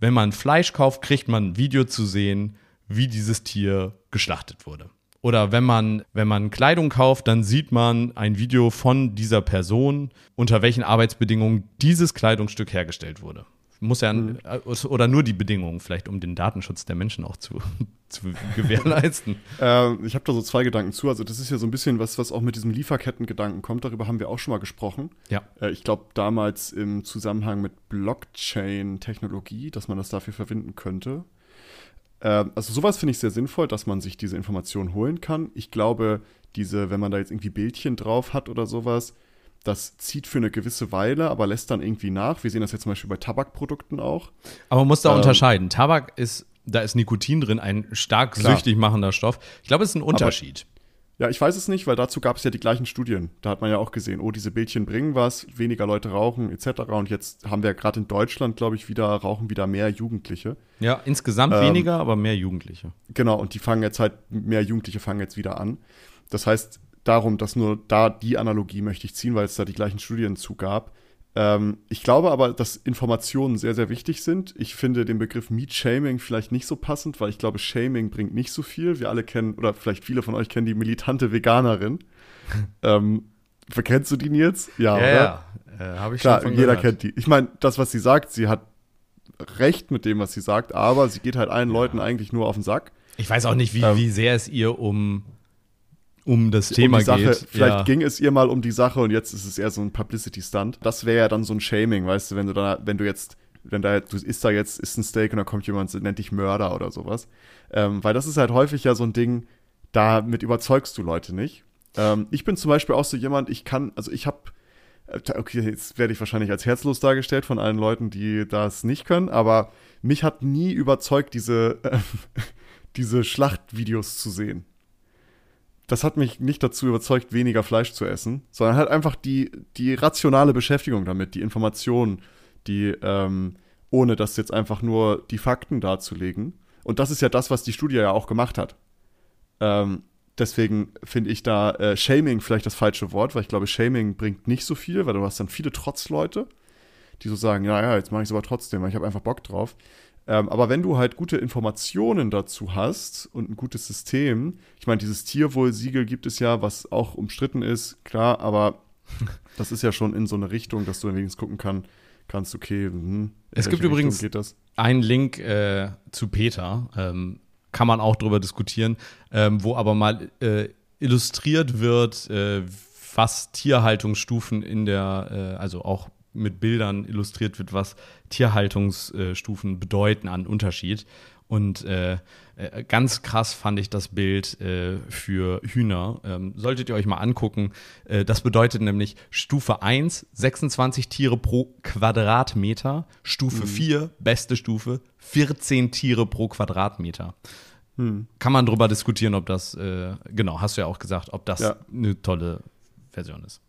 wenn man Fleisch kauft, kriegt man ein Video zu sehen, wie dieses Tier geschlachtet wurde. Oder wenn man, wenn man Kleidung kauft, dann sieht man ein Video von dieser Person, unter welchen Arbeitsbedingungen dieses Kleidungsstück hergestellt wurde. Muss ja, mhm. Äh, oder nur die Bedingungen, vielleicht um den Datenschutz der Menschen auch zu, zu gewährleisten.
äh, ich habe da so zwei Gedanken zu. Also, das ist ja so ein bisschen was, was auch mit diesem Lieferkettengedanken kommt. Darüber haben wir auch schon mal gesprochen.
Ja.
Äh, ich glaube, damals im Zusammenhang mit Blockchain-Technologie, dass man das dafür verwenden könnte. Ähm, also sowas finde ich sehr sinnvoll, dass man sich diese Informationen holen kann. Ich glaube, diese, wenn man da jetzt irgendwie Bildchen drauf hat oder sowas, das zieht für eine gewisse Weile, aber lässt dann irgendwie nach. Wir sehen das jetzt zum Beispiel bei Tabakprodukten auch.
Aber man muss da ähm, unterscheiden. Tabak ist, da ist Nikotin drin, ein stark klar. süchtig machender Stoff. Ich glaube, es ist ein Unterschied.
Aber ja, ich weiß es nicht, weil dazu gab es ja die gleichen Studien. Da hat man ja auch gesehen, oh, diese Bildchen bringen was, weniger Leute rauchen etc. Und jetzt haben wir gerade in Deutschland, glaube ich, wieder rauchen wieder mehr Jugendliche.
Ja, insgesamt ähm, weniger, aber mehr Jugendliche.
Genau, und die fangen jetzt halt, mehr Jugendliche fangen jetzt wieder an. Das heißt, darum, dass nur da die Analogie möchte ich ziehen, weil es da die gleichen Studien zu gab. Ähm, ich glaube aber, dass Informationen sehr, sehr wichtig sind. Ich finde den Begriff Meat Shaming vielleicht nicht so passend, weil ich glaube, Shaming bringt nicht so viel. Wir alle kennen, oder vielleicht viele von euch kennen die militante Veganerin. ähm, kennst du die jetzt?
Ja, ja, ja. Äh, habe ich
Klar, schon jeder gehört. kennt die. Ich meine, das, was sie sagt, sie hat recht mit dem, was sie sagt, aber sie geht halt allen ja. Leuten eigentlich nur auf den Sack.
Ich weiß auch nicht, wie, ähm, wie sehr es ihr um um das Thema um
Sache,
geht.
Vielleicht ja. ging es ihr mal um die Sache und jetzt ist es eher so ein Publicity-Stunt. Das wäre ja dann so ein Shaming, weißt du, wenn du da, wenn du jetzt, wenn da, du isst da jetzt, isst ein Steak und dann kommt jemand und nennt dich Mörder oder sowas. Ähm, weil das ist halt häufig ja so ein Ding, damit überzeugst du Leute nicht. Ähm, ich bin zum Beispiel auch so jemand, ich kann, also ich habe äh, okay, jetzt werde ich wahrscheinlich als herzlos dargestellt von allen Leuten, die das nicht können, aber mich hat nie überzeugt, diese, äh, diese Schlachtvideos zu sehen das hat mich nicht dazu überzeugt, weniger Fleisch zu essen, sondern halt einfach die, die rationale Beschäftigung damit, die Information, die, ähm, ohne das jetzt einfach nur die Fakten darzulegen. Und das ist ja das, was die Studie ja auch gemacht hat. Ähm, deswegen finde ich da äh, Shaming vielleicht das falsche Wort, weil ich glaube, Shaming bringt nicht so viel, weil du hast dann viele Trotzleute, die so sagen, naja, jetzt mache ich es aber trotzdem, weil ich habe einfach Bock drauf. Ähm, aber wenn du halt gute Informationen dazu hast und ein gutes System, ich meine, dieses Tierwohl-Siegel gibt es ja, was auch umstritten ist, klar, aber das ist ja schon in so eine Richtung, dass du wenigstens gucken kann, kannst, okay, hm,
es gibt Richtung übrigens einen Link äh, zu Peter, ähm, kann man auch drüber diskutieren, ähm, wo aber mal äh, illustriert wird, äh, was Tierhaltungsstufen in der, äh, also auch mit Bildern illustriert wird, was Tierhaltungsstufen bedeuten an Unterschied. Und äh, äh, ganz krass fand ich das Bild äh, für Hühner. Ähm, solltet ihr euch mal angucken. Äh, das bedeutet nämlich Stufe 1, 26 Tiere pro Quadratmeter. Stufe mhm. 4, beste Stufe, 14 Tiere pro Quadratmeter. Mhm. Kann man drüber diskutieren, ob das, äh, genau, hast du ja auch gesagt, ob das ja. eine tolle Version ist.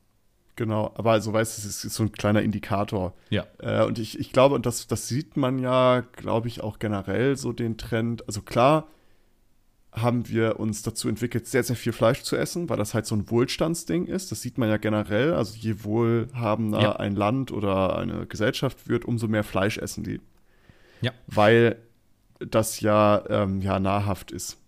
Genau, aber also weißt du, es ist so ein kleiner Indikator.
Ja.
Äh, und ich, ich glaube, und das, das sieht man ja, glaube ich, auch generell so den Trend. Also klar haben wir uns dazu entwickelt, sehr, sehr viel Fleisch zu essen, weil das halt so ein Wohlstandsding ist. Das sieht man ja generell. Also je wohlhabender
Ja.
ein Land oder eine Gesellschaft wird, umso mehr Fleisch essen die.
Ja.
Weil das ja, ähm, ja nahrhaft ist.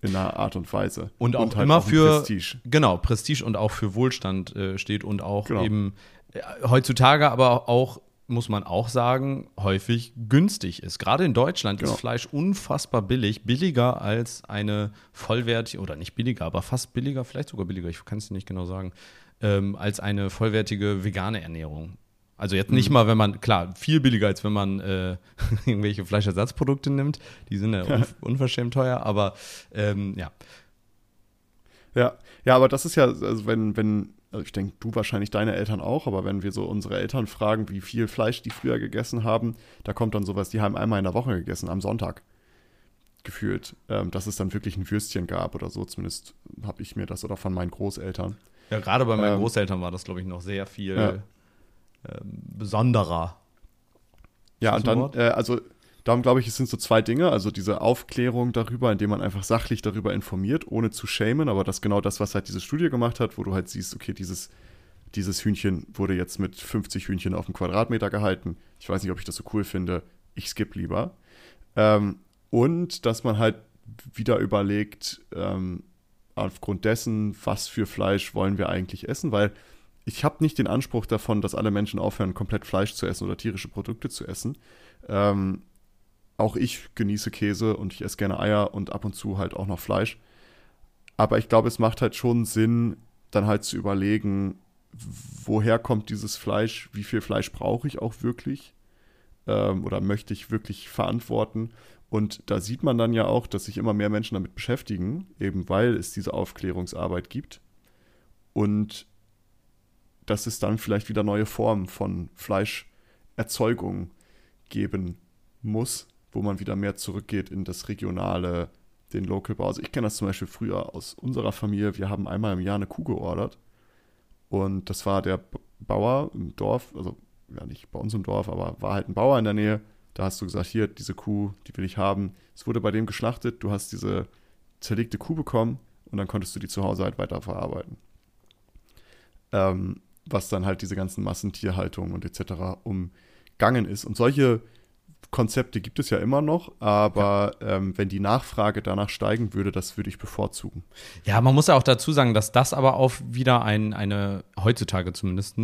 In einer Art und Weise.
Und auch
halt
immer
ein
für
Prestige.
genau Prestige und auch für Wohlstand äh, steht und auch
Genau.
eben äh, heutzutage aber auch muss man auch sagen häufig günstig ist. Gerade in Deutschland
Genau.
ist Fleisch unfassbar billig, billiger als eine vollwertige oder nicht billiger, aber fast billiger, vielleicht sogar billiger. Ich kann es dir nicht genau sagen, ähm, als eine vollwertige vegane Ernährung. Also jetzt
Mhm.
nicht mal, wenn man, klar, viel billiger, als wenn man äh, irgendwelche Fleischersatzprodukte nimmt. Die sind ja un unverschämt teuer, aber ähm, ja.
Ja, ja, aber das ist ja, also wenn, wenn, also ich denke, du wahrscheinlich deine Eltern auch, aber wenn wir so unsere Eltern fragen, wie viel Fleisch die früher gegessen haben, da kommt dann sowas, die haben einmal in der Woche gegessen, am Sonntag. Gefühlt, ähm, dass es dann wirklich ein Würstchen gab oder so, zumindest habe ich mir das oder von meinen Großeltern.
Ja, gerade bei meinen
Ähm,
Großeltern war das, glaube ich, noch sehr viel
Ja.
Ähm, besonderer.
Ja, und dann, äh, also darum glaube ich, es sind so zwei Dinge. Also diese Aufklärung darüber, indem man einfach sachlich darüber informiert, ohne zu schämen, aber das ist genau das, was halt diese Studie gemacht hat, wo du halt siehst, okay, dieses, dieses Hühnchen wurde jetzt mit 50 Hühnchen auf dem Quadratmeter gehalten. Ich weiß nicht, ob ich das so cool finde. Ich skipp lieber. Ähm, und dass man halt wieder überlegt, ähm, aufgrund dessen, was für Fleisch wollen wir eigentlich essen, weil ich habe nicht den Anspruch davon, dass alle Menschen aufhören, komplett Fleisch zu essen oder tierische Produkte zu essen. Ähm, auch ich genieße Käse und ich esse gerne Eier und ab und zu halt auch noch Fleisch. Aber ich glaube, es macht halt schon Sinn, dann halt zu überlegen, woher kommt dieses Fleisch, wie viel Fleisch brauche ich auch wirklich ähm, oder möchte ich wirklich verantworten. Und da sieht man dann ja auch, dass sich immer mehr Menschen damit beschäftigen, eben weil es diese Aufklärungsarbeit gibt. Und dass es dann vielleicht wieder neue Formen von Fleischerzeugung geben muss, wo man wieder mehr zurückgeht in das regionale, den Local Bau. Also ich kenne das zum Beispiel früher aus unserer Familie. Wir haben einmal im Jahr eine Kuh geordert. Und das war der Bauer im Dorf, also ja nicht bei uns im Dorf, aber war halt ein Bauer in der Nähe. Da hast du gesagt, hier, diese Kuh, die will ich haben. Es wurde bei dem geschlachtet, du hast diese zerlegte Kuh bekommen und dann konntest du die zu Hause halt weiterverarbeiten. Ähm, was dann halt diese ganzen Massentierhaltungen und etc. umgangen ist. Und solche Konzepte gibt es ja immer noch, aber ähm, wenn die Nachfrage danach steigen würde, das würde ich bevorzugen.
Ja, man muss ja auch dazu sagen, dass das aber auch wieder ein, eine, heutzutage zumindest,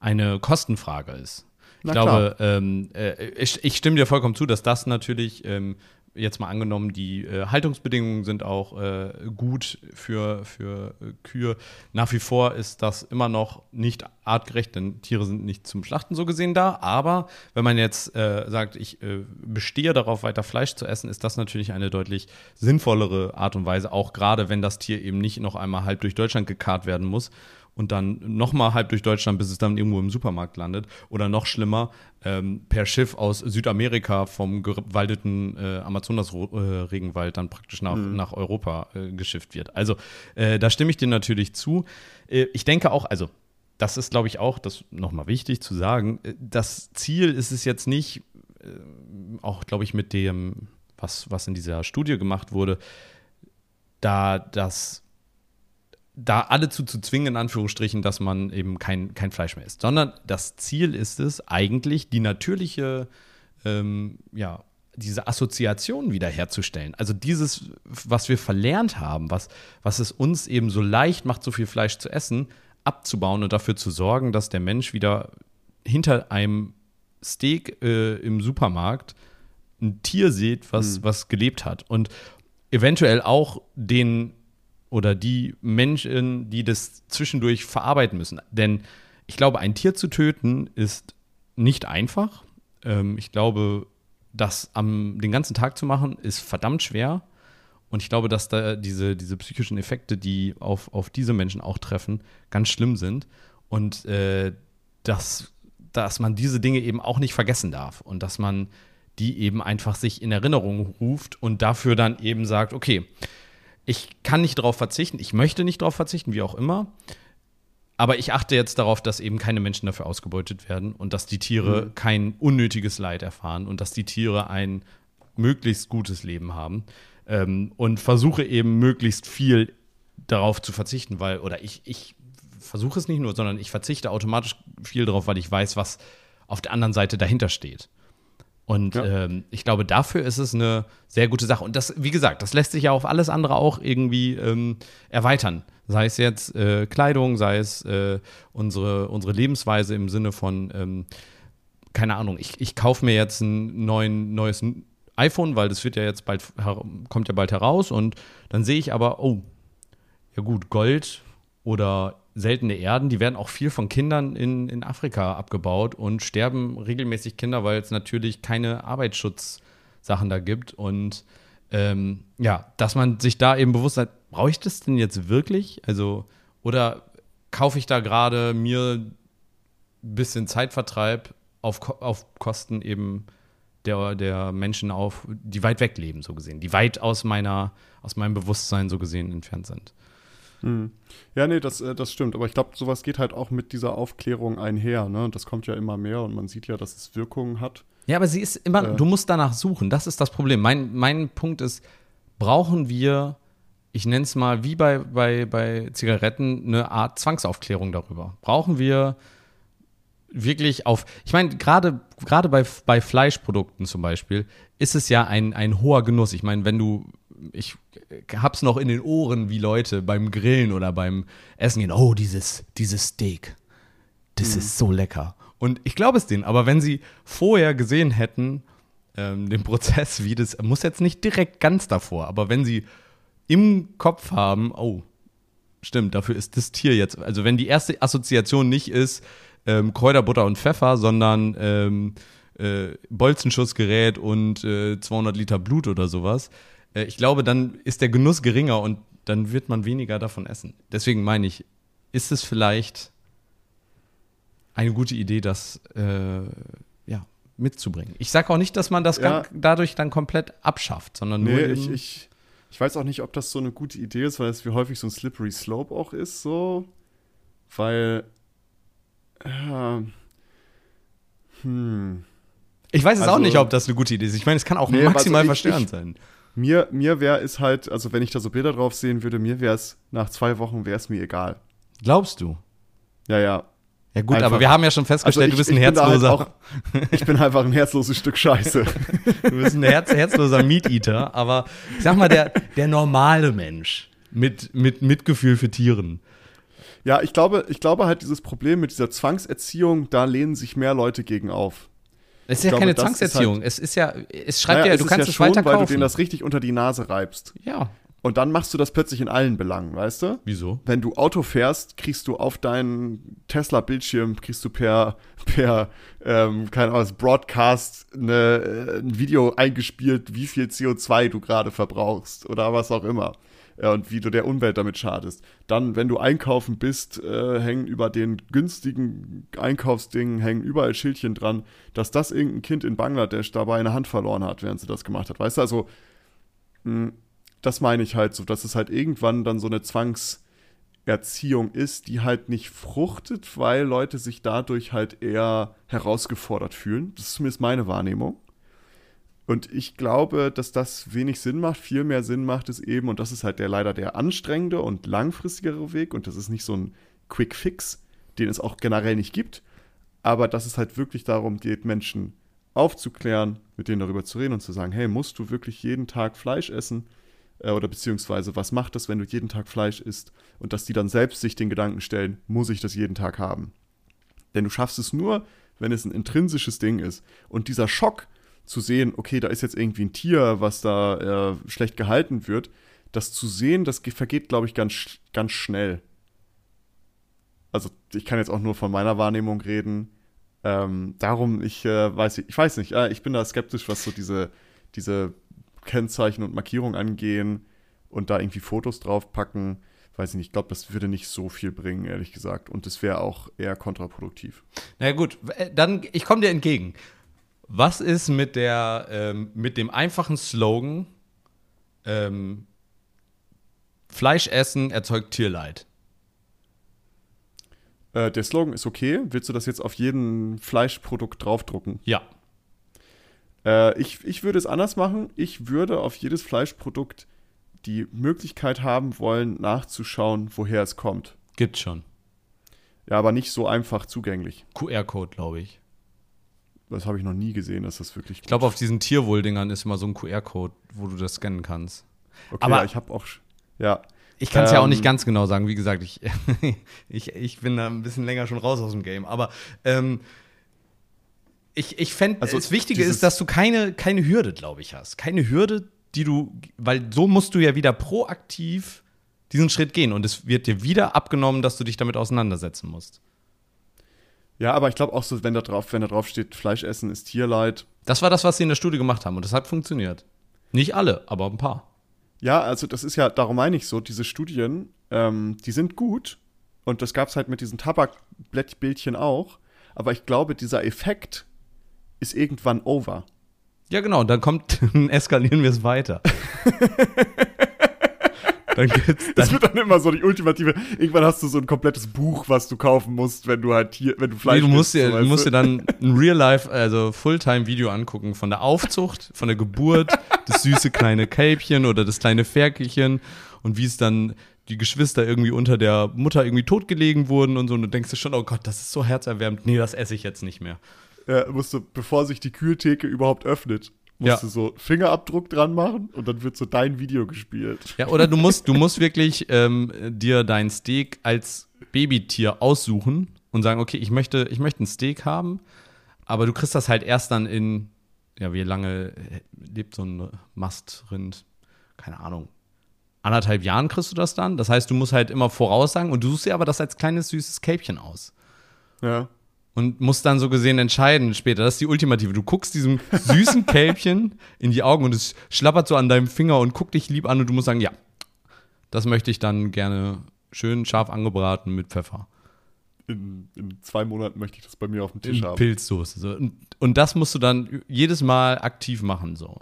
eine Kostenfrage ist. Ich glaube, ähm, äh, ich, ich stimme dir vollkommen zu, dass das natürlich, ähm, jetzt mal angenommen, die äh, Haltungsbedingungen sind auch äh, gut für, für äh, Kühe. Nach wie vor ist das immer noch nicht artgerecht, denn Tiere sind nicht zum Schlachten so gesehen da. Aber wenn man jetzt äh, sagt, ich äh, bestehe darauf, weiter Fleisch zu essen, ist das natürlich eine deutlich sinnvollere Art und Weise, auch gerade wenn das Tier eben nicht noch einmal halb durch Deutschland gekarrt werden muss und dann nochmal halb durch Deutschland, bis es dann irgendwo im Supermarkt landet. Oder noch schlimmer, ähm, per Schiff aus Südamerika vom gewaldeten äh, Amazonas-Regenwald dann praktisch nach, nach Europa äh, geschifft wird. Also äh, da stimme ich dir natürlich zu. Äh, ich denke auch, also das ist, glaube ich, auch, das nochmal wichtig zu sagen, äh, das Ziel ist es jetzt nicht, äh, auch, glaube ich, mit dem, was, was in dieser Studie gemacht wurde, da das da alle zu, zu zwingen, in Anführungsstrichen, dass man eben kein, kein Fleisch mehr isst. Sondern das Ziel ist es eigentlich, die natürliche, ähm, ja, diese Assoziation wiederherzustellen. Also dieses, was wir verlernt haben, was, was es uns eben so leicht macht, so viel Fleisch zu essen, abzubauen und dafür zu sorgen, dass der Mensch wieder hinter einem Steak äh, im Supermarkt ein Tier sieht, was, was gelebt hat. Und eventuell auch den oder die Menschen, die das zwischendurch verarbeiten müssen. Denn ich glaube, ein Tier zu töten ist nicht einfach. Ähm, ich glaube, das am, den ganzen Tag zu machen, ist verdammt schwer. Und ich glaube, dass da diese, diese psychischen Effekte, die auf, auf diese Menschen auch treffen, ganz schlimm sind. Und äh, dass, dass man diese Dinge eben auch nicht vergessen darf. Und dass man die eben einfach sich in Erinnerung ruft und dafür dann eben sagt, okay, ich kann nicht darauf verzichten, ich möchte nicht darauf verzichten, wie auch immer. aber ich achte jetzt darauf, dass eben keine Menschen dafür ausgebeutet werden und dass die Tiere mhm. kein unnötiges Leid erfahren und dass die Tiere ein möglichst gutes Leben haben. Ähm, und versuche eben möglichst viel darauf zu verzichten, weil, oder ich, ich versuche es nicht nur, sondern ich verzichte automatisch viel darauf, weil ich weiß, was auf der anderen Seite dahinter steht. Und ja. ähm, ich glaube, dafür ist es eine sehr gute Sache. Und das, wie gesagt, das lässt sich ja auf alles andere auch irgendwie ähm, erweitern. Sei es jetzt äh, Kleidung, sei es äh, unsere, unsere Lebensweise im Sinne von, ähm, keine Ahnung, ich, ich kaufe mir jetzt ein neuen, neues iPhone, weil das wird ja jetzt bald, kommt ja bald heraus. Und dann sehe ich aber, oh, ja gut, Gold oder seltene Erden, die werden auch viel von Kindern in, in Afrika abgebaut und sterben regelmäßig Kinder, weil es natürlich keine Arbeitsschutzsachen da gibt. Und ähm, ja, dass man sich da eben bewusst hat, brauche ich das denn jetzt wirklich? Also, oder kaufe ich da gerade mir ein bisschen Zeitvertreib auf, auf Kosten eben der, der Menschen auf, die weit weg leben, so gesehen, die weit aus meiner, aus meinem Bewusstsein so gesehen entfernt sind.
Hm. Ja, nee, das, äh, das stimmt. Aber ich glaube, sowas geht halt auch mit dieser Aufklärung einher. Ne? Das kommt ja immer mehr und man sieht ja, dass es Wirkungen hat.
Ja, aber sie ist immer, äh, du musst danach suchen. Das ist das Problem. Mein, mein Punkt ist, brauchen wir, ich nenne es mal wie bei, bei, bei Zigaretten, eine Art Zwangsaufklärung darüber? Brauchen wir wirklich auf, ich meine, gerade gerade bei, bei Fleischprodukten zum Beispiel, ist es ja ein, ein hoher Genuss. Ich meine, wenn du, ich hab's noch in den Ohren, wie Leute beim Grillen oder beim Essen gehen, oh, dieses, dieses Steak, das mhm. ist so lecker. Und ich glaube es denen, aber wenn sie vorher gesehen hätten, ähm, den Prozess, wie das, muss jetzt nicht direkt ganz davor, aber wenn sie im Kopf haben, oh, stimmt, dafür ist das Tier jetzt, also wenn die erste Assoziation nicht ist, ähm, Kräuterbutter und Pfeffer, sondern ähm, äh, Bolzenschussgerät und äh, 200 Liter Blut oder sowas, äh, ich glaube, dann ist der Genuss geringer und dann wird man weniger davon essen. Deswegen meine ich, ist es vielleicht eine gute Idee, das äh, ja, mitzubringen. Ich sage auch nicht, dass man das ja. dadurch dann komplett abschafft, sondern
nee, nur. Ich, ich, ich weiß auch nicht, ob das so eine gute Idee ist, weil es wie häufig so ein slippery slope auch ist, so. Weil. Äh,
hm. Ich weiß es also, auch nicht, ob das eine gute Idee ist. Ich meine, es kann auch nee, maximal also ich, verstörend ich, sein.
Mir, mir wäre es halt, also wenn ich da so Bilder drauf sehen würde, mir wäre es nach zwei Wochen wäre es mir egal.
Glaubst du?
Ja, ja.
Ja gut, Einfach. aber wir haben ja schon festgestellt, also ich, du bist ein halt herzloser. Halt
auch, ich bin einfach ein herzloses Stück Scheiße.
du bist ein herz, herzloser Meat-Eater, aber ich sag mal, der, der normale Mensch mit, mit Mitgefühl für Tieren.
Ja, ich glaube, ich glaube halt, dieses Problem mit dieser Zwangserziehung, da lehnen sich mehr Leute gegen auf.
Es ist ja glaube, keine Zwangserziehung. Halt, es ist ja, es schreibt naja, ja, du es kannst ja es schon, weiter kaufen. weil du
denen das richtig unter die Nase reibst.
Ja.
Und dann machst du das plötzlich in allen Belangen, weißt du?
Wieso?
Wenn du Auto fährst, kriegst du auf deinen Tesla-Bildschirm, kriegst du per, per ähm, keine Ahnung, Broadcast eine, äh, ein Video eingespielt, wie viel CO2 du gerade verbrauchst oder was auch immer und wie du der Umwelt damit schadest. Dann, wenn du einkaufen bist, äh, hängen über den günstigen Einkaufsdingen hängen überall Schildchen dran, dass das irgendein Kind in Bangladesch dabei eine Hand verloren hat, während sie das gemacht hat. Weißt du, also mh, hm, das meine ich halt so, dass es halt irgendwann dann so eine Zwangserziehung ist, die halt nicht fruchtet, weil Leute sich dadurch halt eher herausgefordert fühlen. Das ist zumindest meine Wahrnehmung. Und ich glaube, dass das wenig Sinn macht. Viel mehr Sinn macht es eben, und das ist halt der leider der anstrengende und langfristigere Weg. Und das ist nicht so ein Quick Fix, den es auch generell nicht gibt. Aber dass es halt wirklich darum geht, Menschen aufzuklären, mit denen darüber zu reden und zu sagen, hey, musst du wirklich jeden Tag Fleisch essen? Äh, oder beziehungsweise, was macht das, wenn du jeden Tag Fleisch isst? Und dass die dann selbst sich den Gedanken stellen, muss ich das jeden Tag haben? Denn du schaffst es nur, wenn es ein intrinsisches Ding ist. Und dieser Schock, zu sehen, okay, da ist jetzt irgendwie ein Tier, was da äh, schlecht gehalten wird, das zu sehen, das vergeht, glaube ich, ganz, ganz schnell. Also ich kann jetzt auch nur von meiner Wahrnehmung reden. Ähm, darum, ich äh, weiß, ich weiß nicht, äh, ich bin da skeptisch, was so diese, diese Kennzeichen und Markierungen angehen und da irgendwie Fotos draufpacken. Weiß ich nicht, ich glaube, das würde nicht so viel bringen, ehrlich gesagt. Und das wäre auch eher kontraproduktiv.
Na gut, äh, dann, ich komme dir entgegen. Was ist mit, der, ähm, mit dem einfachen Slogan, ähm, Fleisch essen erzeugt Tierleid?
Äh, der Slogan ist okay. Willst du das jetzt auf jeden Fleischprodukt draufdrucken?
Ja.
Äh, ich, ich würde es anders machen. Ich würde auf jedes Fleischprodukt die Möglichkeit haben wollen, nachzuschauen, woher es kommt.
Gibt's schon.
Ja, aber nicht so einfach zugänglich.
QR-Code, glaube ich.
Das habe ich noch nie gesehen, dass das wirklich.
Ich glaube, auf diesen Tierwohl-Dingern ist immer so ein QR-Code, wo du das scannen kannst.
Okay,
aber-
ja, ich habe auch. Ja.
Ich kann es ja auch
Ähm,
nicht ganz genau sagen. Wie gesagt, ich, ich, ich bin da ein bisschen länger schon raus aus dem Game. Aber ähm, ich, ich fände,
Also
das Wichtige ist, dass du keine, keine Hürde, glaube ich, hast. Keine Hürde, die du, weil so musst du ja wieder proaktiv diesen Schritt gehen. Und es wird dir wieder abgenommen, dass du dich damit auseinandersetzen musst.
Ja, aber ich glaube auch so, wenn da drauf, wenn da drauf steht, Fleisch essen ist Tierleid.
Das war das, was sie in der Studie gemacht haben. Und das hat funktioniert. Nicht alle, aber ein paar.
Ja, also das ist ja, darum meine ich so, diese Studien, ähm, die sind gut. Und das gab es halt mit diesen Tabakblättbildchen auch. Aber ich glaube, dieser Effekt ist irgendwann over.
Ja, genau. Dann kommt, dann eskalieren wir es weiter. dann gibt's,
Das
dann,
wird dann immer so die ultimative. Irgendwann hast du so ein komplettes Buch, was du kaufen musst, wenn du halt hier, wenn du Fleisch
Nee, du musst dir, du musst dir dann ein Real-Life, also Fulltime-Video angucken von der Aufzucht, von der Geburt, das süße kleine Kälbchen oder das kleine Ferkelchen und wie es dann die Geschwister irgendwie unter der Mutter irgendwie totgelegen wurden und so. Und du denkst dir schon, oh Gott, das ist so herzerwärmend. Nee, das esse ich jetzt nicht mehr.
Ja, musst du, bevor sich die Kühltheke überhaupt öffnet, musst
Ja.
du so Fingerabdruck dran machen und dann wird so dein Video gespielt.
Ja, oder du musst, du musst wirklich ähm, dir dein Steak als Babytier aussuchen und sagen, okay, ich möchte, ich möchte ein Steak haben, aber du kriegst das halt erst dann in, ja, wie lange lebt so ein Mastrind? Keine Ahnung. Anderthalb Jahren kriegst du das dann. Das heißt, du musst halt immer voraussagen und du suchst dir aber das als kleines süßes Kälbchen aus.
Ja.
Und musst dann so gesehen entscheiden später. Das ist die Ultimative. Du guckst diesem süßen Kälbchen in die Augen und es schlappert so an deinem Finger und guckt dich lieb an und du musst sagen, ja, das möchte ich dann gerne schön scharf angebraten mit Pfeffer.
In, in zwei Monaten möchte ich das bei mir auf dem Tisch
In
haben.
Pilzsoße. So. Und, und das musst du dann jedes Mal aktiv machen. So.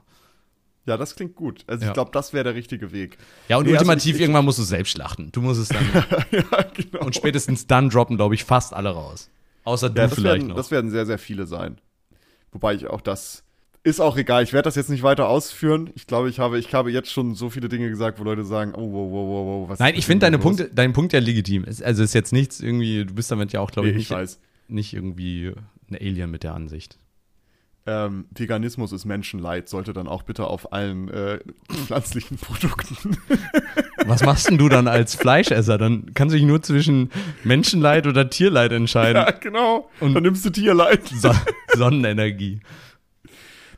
Ja, das klingt gut. Also
Ja.
ich glaube, das wäre der richtige Weg.
Ja, und
Nee, also
ultimativ
ich- ich-
irgendwann musst du es selbst schlachten. Du musst es dann.
ja, genau.
und spätestens dann droppen, glaube ich, fast alle raus. Außer du
ja, das
vielleicht
werden,
noch.
das werden sehr, sehr viele sein. Wobei ich auch das ist auch egal. Ich werde das jetzt nicht weiter ausführen. Ich glaube, ich habe, ich habe jetzt schon so viele Dinge gesagt, wo Leute sagen, oh, wow, wow, wow, wow, was
Nein, ich finde deine? Punkte, dein Punkt ja legitim. Also ist jetzt nichts irgendwie, du bist damit ja auch, glaube
Nee,
ich,
ich
nicht,
weiß.
nicht irgendwie ein Alien mit der Ansicht.
Ähm, Veganismus ist Menschenleid, sollte dann auch bitte auf allen äh, pflanzlichen Produkten.
Was machst denn du dann als Fleischesser? Dann kannst du dich nur zwischen Menschenleid oder Tierleid entscheiden.
ja, genau.
Und-
dann nimmst du Tierleid.
So Sonnenenergie.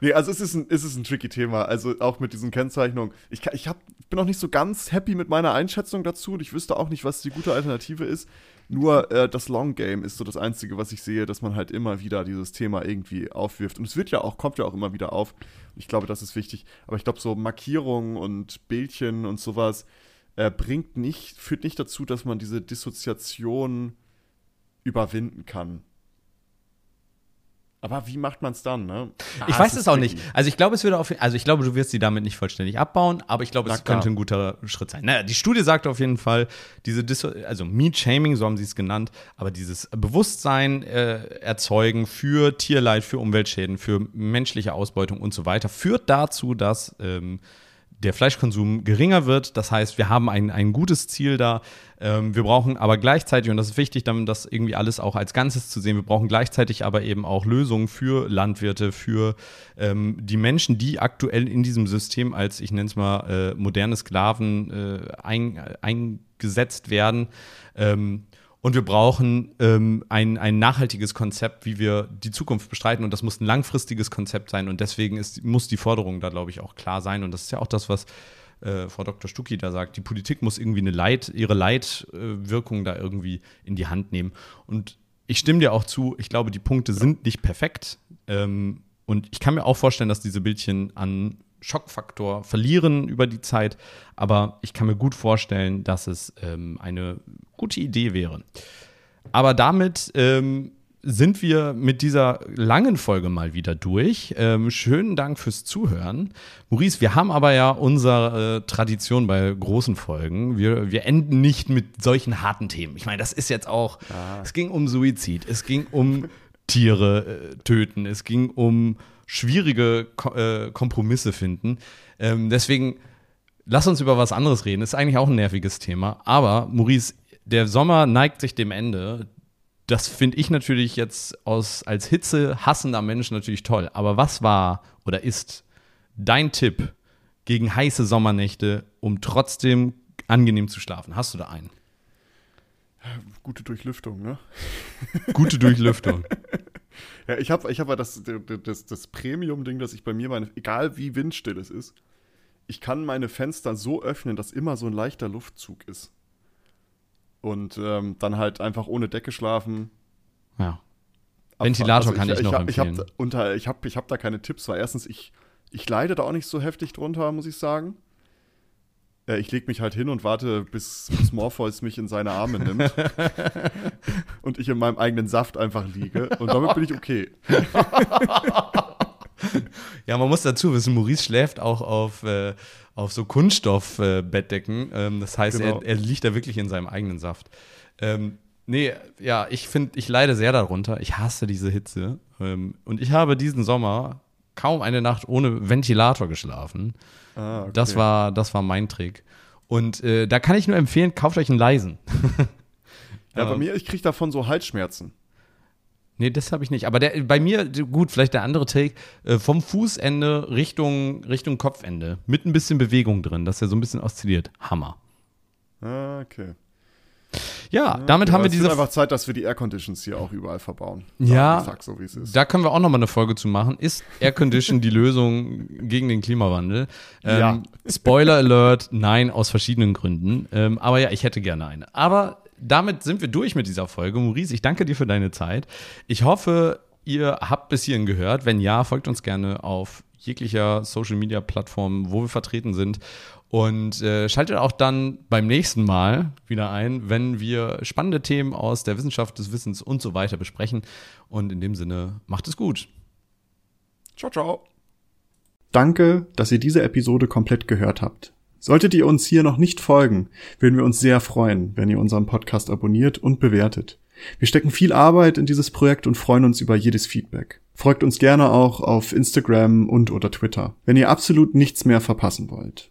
Nee, also es ist ein, es ist ein tricky Thema. Also auch mit diesen Kennzeichnungen. Ich, ich hab, bin auch nicht so ganz happy mit meiner Einschätzung dazu und ich wüsste auch nicht, was die gute Alternative ist. Nur äh, das Long Game ist so das Einzige, was ich sehe, dass man halt immer wieder dieses Thema irgendwie aufwirft. Und es wird ja auch, kommt ja auch immer wieder auf. Ich glaube, das ist wichtig. Aber ich glaube, so Markierungen und Bildchen und sowas äh, bringt nicht, führt nicht dazu, dass man diese Dissoziation überwinden kann. Aber wie macht man es dann, ne?
Ich
Ah,
weiß
ist
es auch nicht. Also ich glaube, es würde auf, also ich glaube, du wirst sie damit nicht vollständig abbauen, aber ich glaube, es könnte ein guter Schritt sein. Naja, die Studie sagt auf jeden Fall, diese Disso also Meat Shaming, so haben sie es genannt, aber dieses Bewusstsein äh, erzeugen für Tierleid, für Umweltschäden, für menschliche Ausbeutung und so weiter, führt dazu, dass ähm, der Fleischkonsum geringer wird. Das heißt, wir haben ein, ein gutes Ziel da. Ähm, wir brauchen aber gleichzeitig, und das ist wichtig, dann das irgendwie alles auch als Ganzes zu sehen, wir brauchen gleichzeitig aber eben auch Lösungen für Landwirte, für ähm, die Menschen, die aktuell in diesem System als, ich nenne es mal, äh, moderne Sklaven äh, ein, eingesetzt werden. Ähm, und wir brauchen ähm, ein, ein nachhaltiges Konzept, wie wir die Zukunft bestreiten. Und das muss ein langfristiges Konzept sein. Und deswegen ist, muss die Forderung da, glaube ich, auch klar sein. Und das ist ja auch das, was äh, Frau Dr. Stucki da sagt. Die Politik muss irgendwie eine Leit, ihre Leitwirkung da irgendwie in die Hand nehmen. Und ich stimme dir auch zu, ich glaube, die Punkte sind nicht perfekt. Ähm, und ich kann mir auch vorstellen, dass diese Bildchen an Schockfaktor verlieren über die Zeit. Aber ich kann mir gut vorstellen, dass es ähm, eine gute Idee wäre. Aber damit ähm, sind wir mit dieser langen Folge mal wieder durch. Ähm, schönen Dank fürs Zuhören. Maurice, wir haben aber ja unsere äh, Tradition bei großen Folgen. Wir, wir enden nicht mit solchen harten Themen. Ich meine, das ist jetzt auch, ja. es ging um Suizid, es ging um Tiere äh, töten, es ging um schwierige Ko äh, Kompromisse finden. Ähm, deswegen lass uns über was anderes reden. Ist eigentlich auch ein nerviges Thema. Aber Maurice, der Sommer neigt sich dem Ende. Das finde ich natürlich jetzt aus, als Hitze hassender Mensch natürlich toll. Aber was war oder ist dein Tipp gegen heiße Sommernächte, um trotzdem angenehm zu schlafen? Hast du da einen?
Gute Durchlüftung, ne?
Gute Durchlüftung.
ja, ich habe ich hab ja das, das, das Premium-Ding, dass ich bei mir meine, egal wie windstill es ist, ich kann meine Fenster so öffnen, dass immer so ein leichter Luftzug ist. Und ähm, dann halt einfach ohne Decke schlafen.
Ja. Ventilator also kann ich, ich noch
ich
empfehlen.
Ich habe ich hab, ich hab da keine Tipps, weil erstens, ich, ich leide da auch nicht so heftig drunter, muss ich sagen. Äh, ich lege mich halt hin und warte, bis, bis Morpheus mich in seine Arme nimmt. und ich in meinem eigenen Saft einfach liege. Und damit bin ich okay.
ja, man muss dazu wissen, Maurice schläft auch auf, äh, auf so Kunststoff-Bettdecken. Äh, ähm, das heißt, genau. er, er, liegt da wirklich in seinem eigenen Saft. Ähm, nee, ja, ich finde, ich leide sehr darunter. Ich hasse diese Hitze. Ähm, und ich habe diesen Sommer kaum eine Nacht ohne Ventilator geschlafen. Ah, okay. Das war, das war mein Trick. Und äh, da kann ich nur empfehlen, kauft euch einen leisen.
ja, bei mir, ich kriege davon so Halsschmerzen.
Nee, das habe ich nicht. Aber der, bei mir, gut, vielleicht der andere Take, äh, vom Fußende Richtung, Richtung Kopfende. Mit ein bisschen Bewegung drin, dass er so ein bisschen oszilliert. Hammer.
Ah, okay.
Ja, damit ja, haben wir diese. Es
ist einfach Zeit, dass wir die Air Conditions hier auch überall verbauen.
Ja, sag so, da können wir auch noch mal eine Folge zu machen. Ist Air Condition die Lösung gegen den Klimawandel? Ähm, ja. Spoiler Alert, nein, aus verschiedenen Gründen. Ähm, aber ja, ich hätte gerne eine. Aber damit sind wir durch mit dieser Folge. Maurice, ich danke dir für deine Zeit. Ich hoffe, ihr habt bis hierhin gehört. Wenn ja, folgt uns gerne auf jeglicher Social Media Plattform, wo wir vertreten sind. Und äh, schaltet auch dann beim nächsten Mal wieder ein, wenn wir spannende Themen aus der Wissenschaft des Wissens und so weiter besprechen. Und in dem Sinne, macht es gut.
Ciao, ciao. Danke, dass ihr diese Episode komplett gehört habt. Solltet ihr uns hier noch nicht folgen, würden wir uns sehr freuen, wenn ihr unseren Podcast abonniert und bewertet. Wir stecken viel Arbeit in dieses Projekt und freuen uns über jedes Feedback. Folgt uns gerne auch auf Instagram und oder Twitter, wenn ihr absolut nichts mehr verpassen wollt.